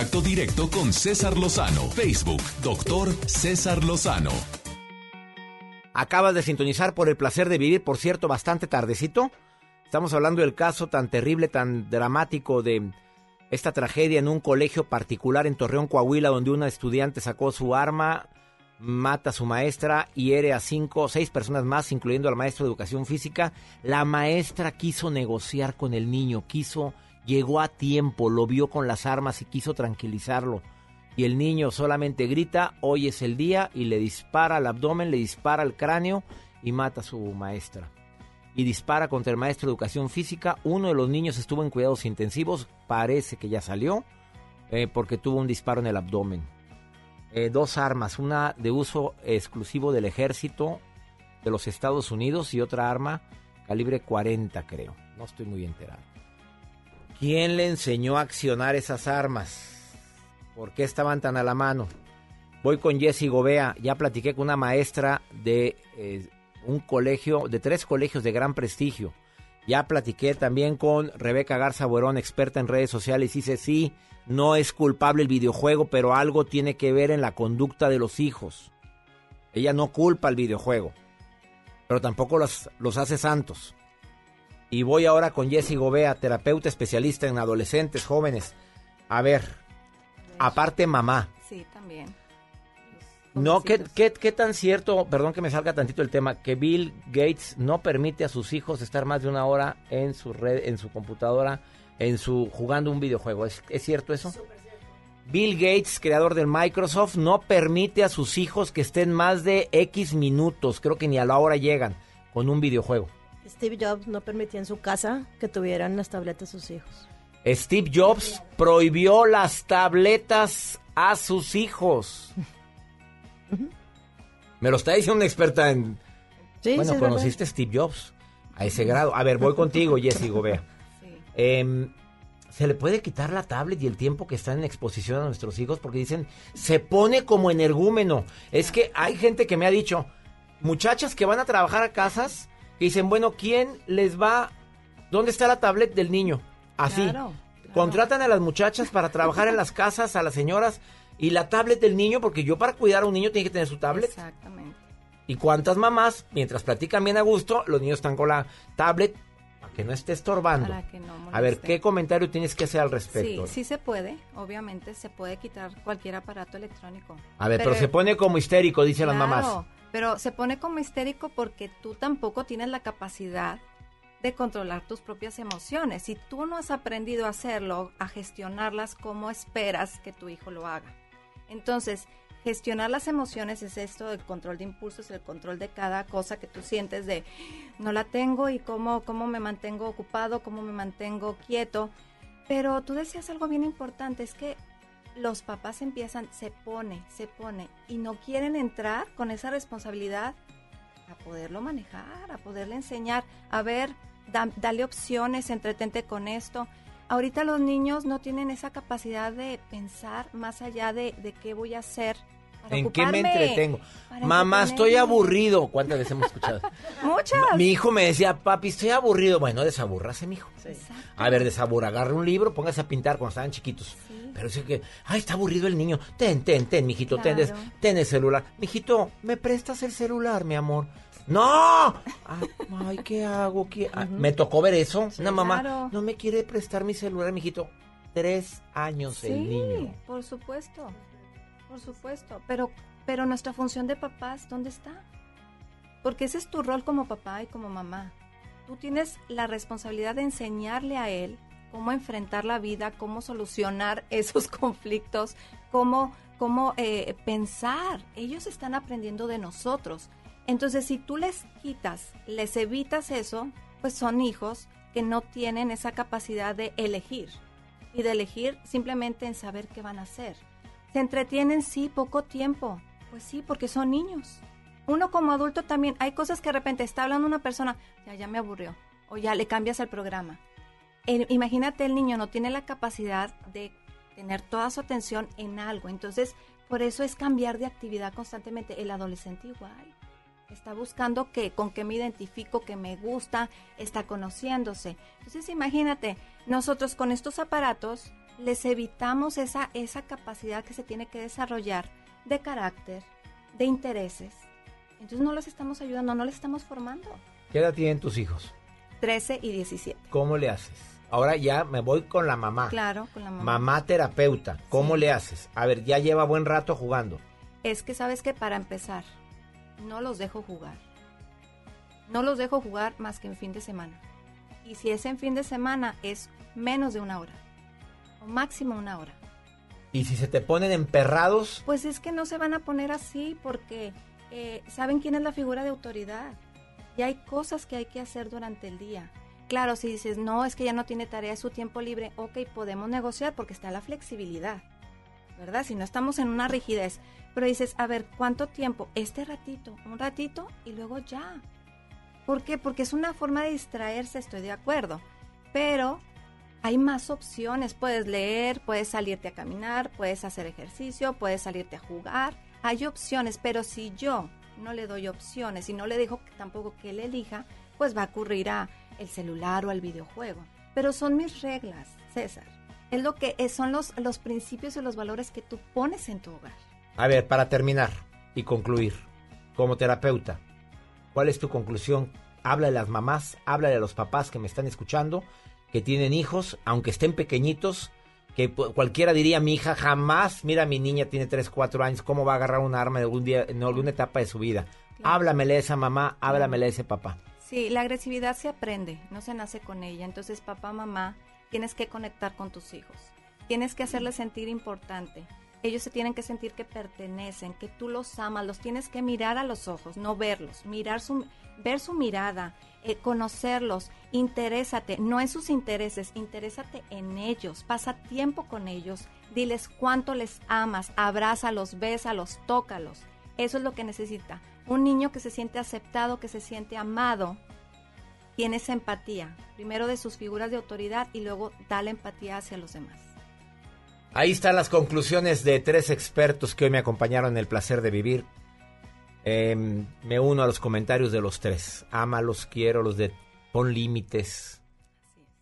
Contacto directo con César Lozano. Facebook, doctor César Lozano. Acabas de sintonizar por el placer de vivir, por cierto, bastante tardecito. Estamos hablando del caso tan terrible, tan dramático de esta tragedia en un colegio particular en Torreón, Coahuila, donde una estudiante sacó su arma, mata a su maestra hiere a cinco o seis personas más, incluyendo al maestro de educación física. La maestra quiso negociar con el niño, quiso, llegó a tiempo, lo vio con las armas y quiso tranquilizarlo. Y el niño solamente grita, hoy es el día, y le dispara al abdomen, le dispara al cráneo y mata a su maestra. Y dispara contra el maestro de educación física. Uno de los niños estuvo en cuidados intensivos, parece que ya salió, eh, porque tuvo un disparo en el abdomen. Eh, dos armas, una de uso exclusivo del ejército de los Estados Unidos y otra arma calibre 40 creo. No estoy muy enterado. ¿Quién le enseñó a accionar esas armas? ¿Por qué estaban tan a la mano? Voy con Jessy Gobea. Ya platiqué con una maestra de eh, un colegio, de tres colegios de gran prestigio. Ya platiqué también con Rebeca Garza Buerón, experta en redes sociales. Dice, sí, no es culpable el videojuego, pero algo tiene que ver en la conducta de los hijos. Ella no culpa el videojuego, pero tampoco los, los hace santos. Y voy ahora con Jessy Gobea, terapeuta especialista en adolescentes, jóvenes. A ver, aparte mamá. Sí, también. No, ¿qué, qué, qué tan cierto, perdón que me salga tantito el tema, que Bill Gates no permite a sus hijos estar más de una hora en su red, en su computadora, en su jugando un videojuego? ¿Es, es cierto eso? Bill Gates, creador del Microsoft, no permite a sus hijos que estén más de X minutos, creo que ni a la hora llegan, con un videojuego. Steve Jobs no permitía en su casa que tuvieran las tabletas sus hijos. Steve Jobs prohibió las tabletas a sus hijos. Me lo está diciendo una experta en... Sí, bueno, sí, conociste a Steve Jobs a ese grado. A ver, voy contigo, Jessy Gobea. Em, ¿Se le puede quitar la tablet y el tiempo que están en exposición a nuestros hijos? Porque dicen, se pone como energúmeno. Es que hay gente que me ha dicho, muchachas que van a trabajar a casas, que dicen, bueno, ¿quién les va? ¿Dónde está la tablet del niño? Así. Claro, Contratan a las muchachas para trabajar en las casas, a las señoras, y la tablet del niño, porque yo para cuidar a un niño tiene que tener su tablet. Exactamente. ¿Y cuántas mamás, mientras platican bien a gusto, los niños están con la tablet para que no esté estorbando? Para que no a ver. ¿qué comentario tienes que hacer al respecto? Sí, sí se puede, obviamente se puede quitar cualquier aparato electrónico. A ver, pero, se pone como histérico, dicen las mamás. Pero se pone como histérico porque tú tampoco tienes la capacidad de controlar tus propias emociones. Si tú no has aprendido a hacerlo, a gestionarlas, ¿cómo esperas que tu hijo lo haga? Entonces, gestionar las emociones es esto del control de impulsos, el control de cada cosa que tú sientes de no la tengo y cómo, cómo me mantengo ocupado, cómo me mantengo quieto. Pero tú decías algo bien importante, es que los papás empiezan, se pone, se pone, y no quieren entrar con esa responsabilidad a poderlo manejar, a poderle enseñar, a ver, da- dale opciones, entretente con esto. Ahorita los niños no tienen esa capacidad de pensar más allá de, de qué voy a hacer. para ¿En qué me entretengo? Mamá, estoy aburrido. ¿Cuántas veces hemos escuchado? Muchas. Mi hijo me decía, papi, estoy aburrido. Bueno, desaburrase, mijo. A ver, desaburra, agarre un libro, póngase a pintar cuando estaban chiquitos. Pero dice que, ay, está aburrido el niño. Ten, ten, ten, mijito, ten, Claro. ten el celular. Mijito, ¿me prestas el celular, mi amor? ¡No! Ay, ay, ¿qué hago? ¿Qué? ah, Me tocó ver eso. Una mamá, claro. no me quiere prestar mi celular, mijito. Tres años el Sí, niño. por supuesto, por supuesto. Pero, pero nuestra función de papás, ¿dónde está? Porque ese es tu rol como papá y como mamá. Tú tienes la responsabilidad de enseñarle a él cómo enfrentar la vida, cómo solucionar esos conflictos, cómo, cómo eh, pensar. Ellos están aprendiendo de nosotros. Entonces, si tú les quitas, les evitas eso, pues son hijos que no tienen esa capacidad de elegir y de elegir simplemente en saber qué van a hacer. Se entretienen, sí, poco tiempo. Pues sí, porque son niños. Uno como adulto también, hay cosas que de repente está hablando una persona, ya, ya me aburrió, o ya le cambias el programa. Eh, imagínate, el niño no tiene la capacidad de tener toda su atención en algo. Entonces, por eso es cambiar de actividad constantemente. El adolescente igual. Está buscando que, con qué me identifico, que me gusta, está conociéndose. Entonces, imagínate, nosotros con estos aparatos les evitamos esa, esa capacidad que se tiene que desarrollar de carácter, de intereses. Entonces no los estamos ayudando, no les estamos formando. ¿Qué edad tienen tus hijos? 13 y 17. ¿Cómo le haces? Ahora ya me voy con la mamá. Claro, con la mamá. Mamá terapeuta, ¿cómo le haces? A ver, ya lleva buen rato jugando. Es que sabes que para empezar, no los dejo jugar. No los dejo jugar más que en fin de semana. Y si es en fin de semana, es menos de una hora. O máximo una hora. Y si se te ponen emperrados, Pues es que no se van a poner así porque eh, saben quién es la figura de autoridad. Y hay cosas que hay que hacer durante el día. Claro, si dices, no, es que ya no tiene tarea, es su tiempo libre, ok, podemos negociar porque está la flexibilidad, ¿verdad? Si no estamos en una rigidez. Pero dices, a ver, ¿cuánto tiempo? Este ratito, un ratito y luego ya. ¿Por qué? Porque es una forma de distraerse, estoy de acuerdo. Pero hay más opciones. Puedes leer, puedes salirte a caminar, puedes hacer ejercicio, puedes salirte a jugar. Hay opciones, pero si yo no le doy opciones y no le dejo tampoco que él elija, pues va a ocurrir a el celular o al videojuego. Pero son mis reglas, César. Es lo que es- son los, los principios y los valores que tú pones en tu hogar. a ver, para terminar y concluir, como terapeuta, ¿cuál es tu conclusión? Habla de las mamás, habla de los papás que me están escuchando, que tienen hijos, aunque estén pequeñitos, que cualquiera diría, mi hija jamás, mira, mi niña tiene 3, 4 años, ¿cómo va a agarrar un arma en algún día, en alguna etapa de su vida? Háblamele a esa mamá, háblamele a ese papá. Sí, la agresividad se aprende, no se nace con ella. Entonces, papá, mamá, tienes que conectar con tus hijos. Tienes que hacerles sentir importante. Ellos se tienen que sentir que pertenecen, que tú los amas, los tienes que mirar a los ojos, no verlos, mirar su, ver su mirada, eh, conocerlos, interésate, no en sus intereses, interésate en ellos, pasa tiempo con ellos, diles cuánto les amas, abrázalos, bésalos, tócalos. Eso es lo que necesita. Un niño que se siente aceptado, que se siente amado, tiene esa empatía, primero de sus figuras de autoridad y luego da la empatía hacia los demás. Ahí están las conclusiones de tres expertos que hoy me acompañaron en el placer de vivir. Em, me uno a los comentarios de los tres. Ama, los quiero, los de pon límites.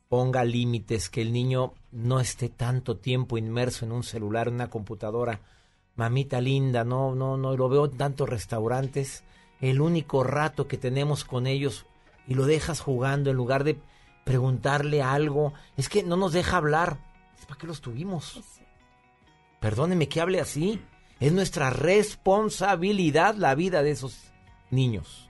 Ponga límites, que el niño no esté tanto tiempo inmerso en un celular, en una computadora. Mamita linda, no, no, no, lo veo en tantos restaurantes. El único rato que tenemos con ellos y lo dejas jugando en lugar de preguntarle algo. Es que no nos deja hablar. ¿Para qué los tuvimos? Perdóneme que hable así. Es nuestra responsabilidad la vida de esos niños.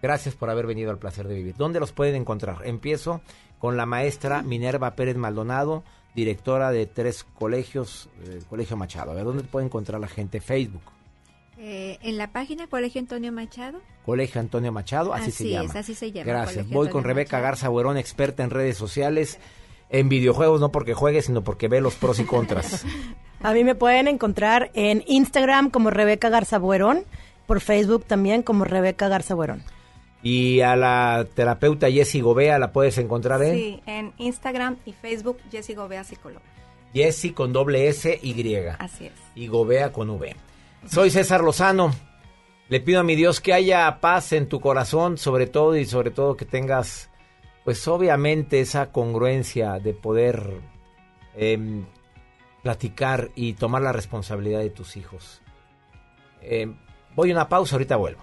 Gracias por haber venido al placer de vivir. ¿Dónde los pueden encontrar? Empiezo con la maestra Minerva Pérez Maldonado, directora de tres colegios, eh, Colegio Machado. A ver, ¿dónde puede encontrar la gente? Facebook. Eh, en la página Colegio Antonio Machado. Colegio Antonio Machado, así, se es, llama. así se llama, Gracias. Colegio Voy Antonio con Rebeca Machado. Garza Buerón, experta en redes sociales, en videojuegos, no porque juegue, sino porque ve los pros y contras. A mí me pueden encontrar en Instagram como Rebeca Garza Buerón, por Facebook también como Rebeca Garza Buerón. Y a la terapeuta Jessie Gobea la puedes encontrar en Sí, en Instagram y Facebook, Jessy Gobea Psicóloga. Jessie con doble S Y. Así es. y Gobea con V. Soy César Lozano. Le pido a mi Dios que haya paz en tu corazón, sobre todo y sobre todo que tengas, pues obviamente esa congruencia de poder em, platicar y tomar la responsabilidad de tus hijos. Em, voy a una pausa, ahorita vuelvo.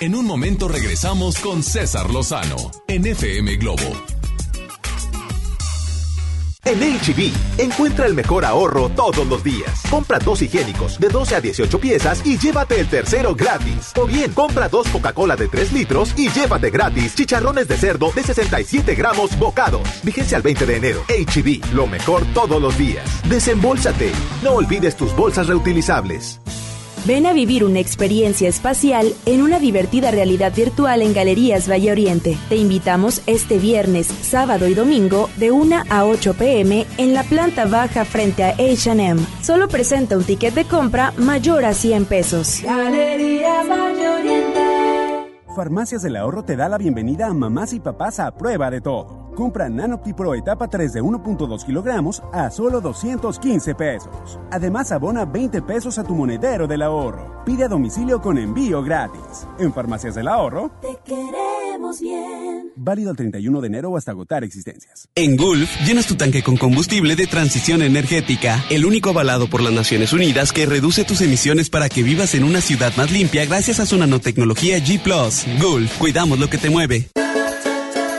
En un momento regresamos con César Lozano en FM Globo. En HB, encuentra el mejor ahorro todos los días. Compra dos higiénicos de 12 a 18 piezas y llévate el tercero gratis. O bien, compra dos Coca-Cola de 3 litros y llévate gratis chicharrones de cerdo de 67 gramos bocados. Vigencia al 20 de enero. HB, lo mejor todos los días. Desembolsate. No olvides tus bolsas reutilizables. Ven a vivir una experiencia espacial en una divertida realidad virtual en Galerías Valle Oriente. Te invitamos este viernes, sábado y domingo de 1 a 8 pm en la planta baja frente a HM. Solo presenta un ticket de compra mayor a 100 pesos. Galerías Valle Oriente. Farmacias del Ahorro te da la bienvenida a mamás y papás a prueba de todo. Compra Nanopti Pro etapa 3 de 1.2 kilogramos a solo 215 pesos. Además, abona 20 pesos a tu monedero del ahorro. Pide a domicilio con envío gratis. En Farmacias del Ahorro, Te queremos bien. válido el 31 de enero o hasta agotar existencias. En Gulf, llenas tu tanque con combustible de transición energética, el único avalado por las Naciones Unidas que reduce tus emisiones para que vivas en una ciudad más limpia gracias a su nanotecnología G ⁇ Gulf, cuidamos lo que te mueve.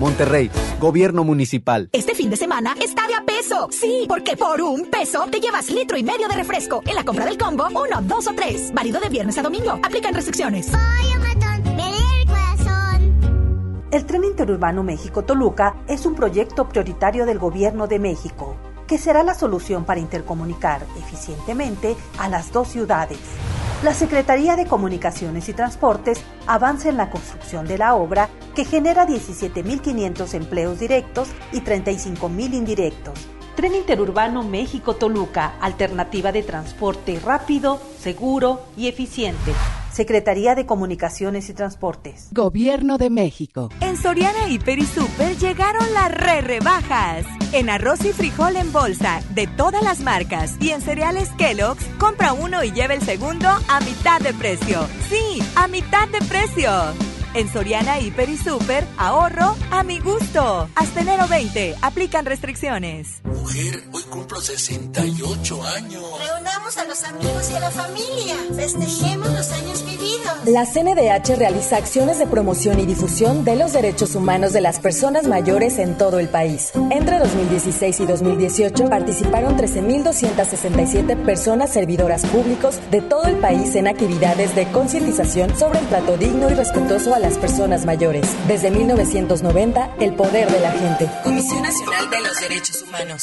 Monterrey, Gobierno Municipal. Este fin de semana está de a peso. Sí, porque por un peso te llevas litro y medio de refresco en la compra del combo, uno, dos o tres. Válido de viernes a domingo. Aplican restricciones. El tren interurbano México-Toluca es un proyecto prioritario del Gobierno de México, que será la solución para intercomunicar eficientemente a las dos ciudades. La Secretaría de Comunicaciones y Transportes avanza en la construcción de la obra que genera 17.500 empleos directos y 35.000 indirectos. Tren Interurbano México-Toluca, alternativa de transporte rápido, seguro y eficiente. Secretaría de Comunicaciones y Transportes. Gobierno de México. En Soriana Hiper y Super llegaron las re rebajas. En arroz y frijol en bolsa de todas las marcas y en cereales Kellogg's, compra uno y lleva el segundo a mitad de precio. Sí, a mitad de precio. En Soriana Hiper y Super, ahorro a mi gusto. Hasta enero 20, aplican restricciones. Mujer, hoy cumplo 68 años. Reunamos a los amigos y a la familia. Festejemos los años vividos. La CNDH realiza acciones de promoción y difusión de los derechos humanos de las personas mayores en todo el país. Entre 2016 y 2018 participaron 13.267 personas servidoras públicos de todo el país en actividades de concientización sobre un trato digno y respetuoso a las personas mayores. Desde 1990, el poder de la gente. Comisión Nacional de los Derechos Humanos.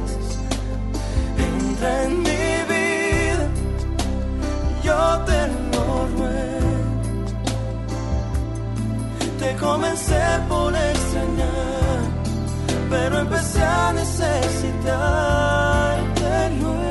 En mi vida, yo te lo ruego. Te comencé por extrañar, pero empecé a necesitarte luego.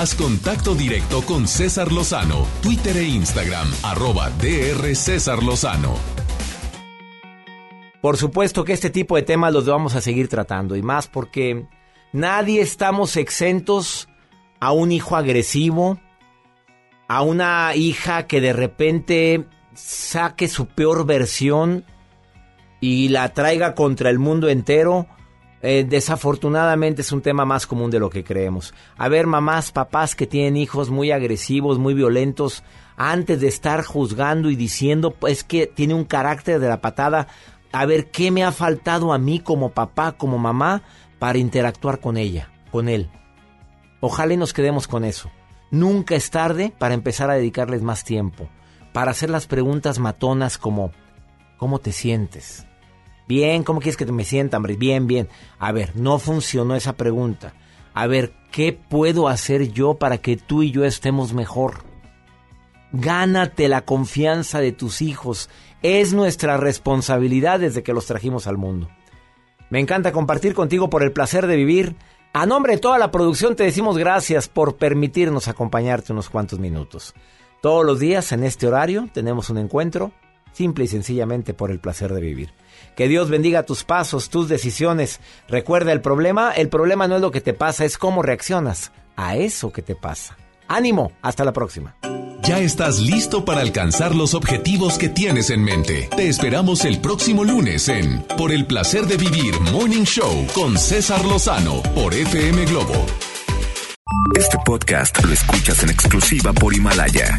Haz contacto directo con César Lozano, Twitter e Instagram, arroba DR César Lozano. Por supuesto que este tipo de temas los vamos a seguir tratando y más porque nadie estamos exentos a un hijo agresivo, a una hija que de repente saque su peor versión y la traiga contra el mundo entero. Eh, desafortunadamente es un tema más común de lo que creemos. A ver, mamás, papás que tienen hijos muy agresivos, muy violentos, antes de estar juzgando y diciendo pues que tiene un carácter de la patada, a ver qué me ha faltado a mí como papá, como mamá, para interactuar con ella, con él. Ojalá y nos quedemos con eso. Nunca es tarde para empezar a dedicarles más tiempo, para hacer las preguntas matonas como ¿cómo te sientes? Bien, ¿cómo quieres que me sienta, hombre? Bien, bien. A ver, no funcionó esa pregunta. A ver, ¿qué puedo hacer yo para que tú y yo estemos mejor? Gánate la confianza de tus hijos. Es nuestra responsabilidad desde que los trajimos al mundo. Me encanta compartir contigo por el placer de vivir. A nombre de toda la producción te decimos gracias por permitirnos acompañarte unos cuantos minutos. Todos los días en este horario tenemos un encuentro, simple y sencillamente por el placer de vivir. Que Dios bendiga tus pasos, tus decisiones. Recuerda el problema, el problema no es lo que te pasa, es cómo reaccionas a eso que te pasa. Ánimo, hasta la próxima. Ya estás listo para alcanzar los objetivos que tienes en mente. Te esperamos el próximo lunes en Por el placer de vivir Morning Show con César Lozano por FM Globo. Este podcast lo escuchas en exclusiva por Himalaya.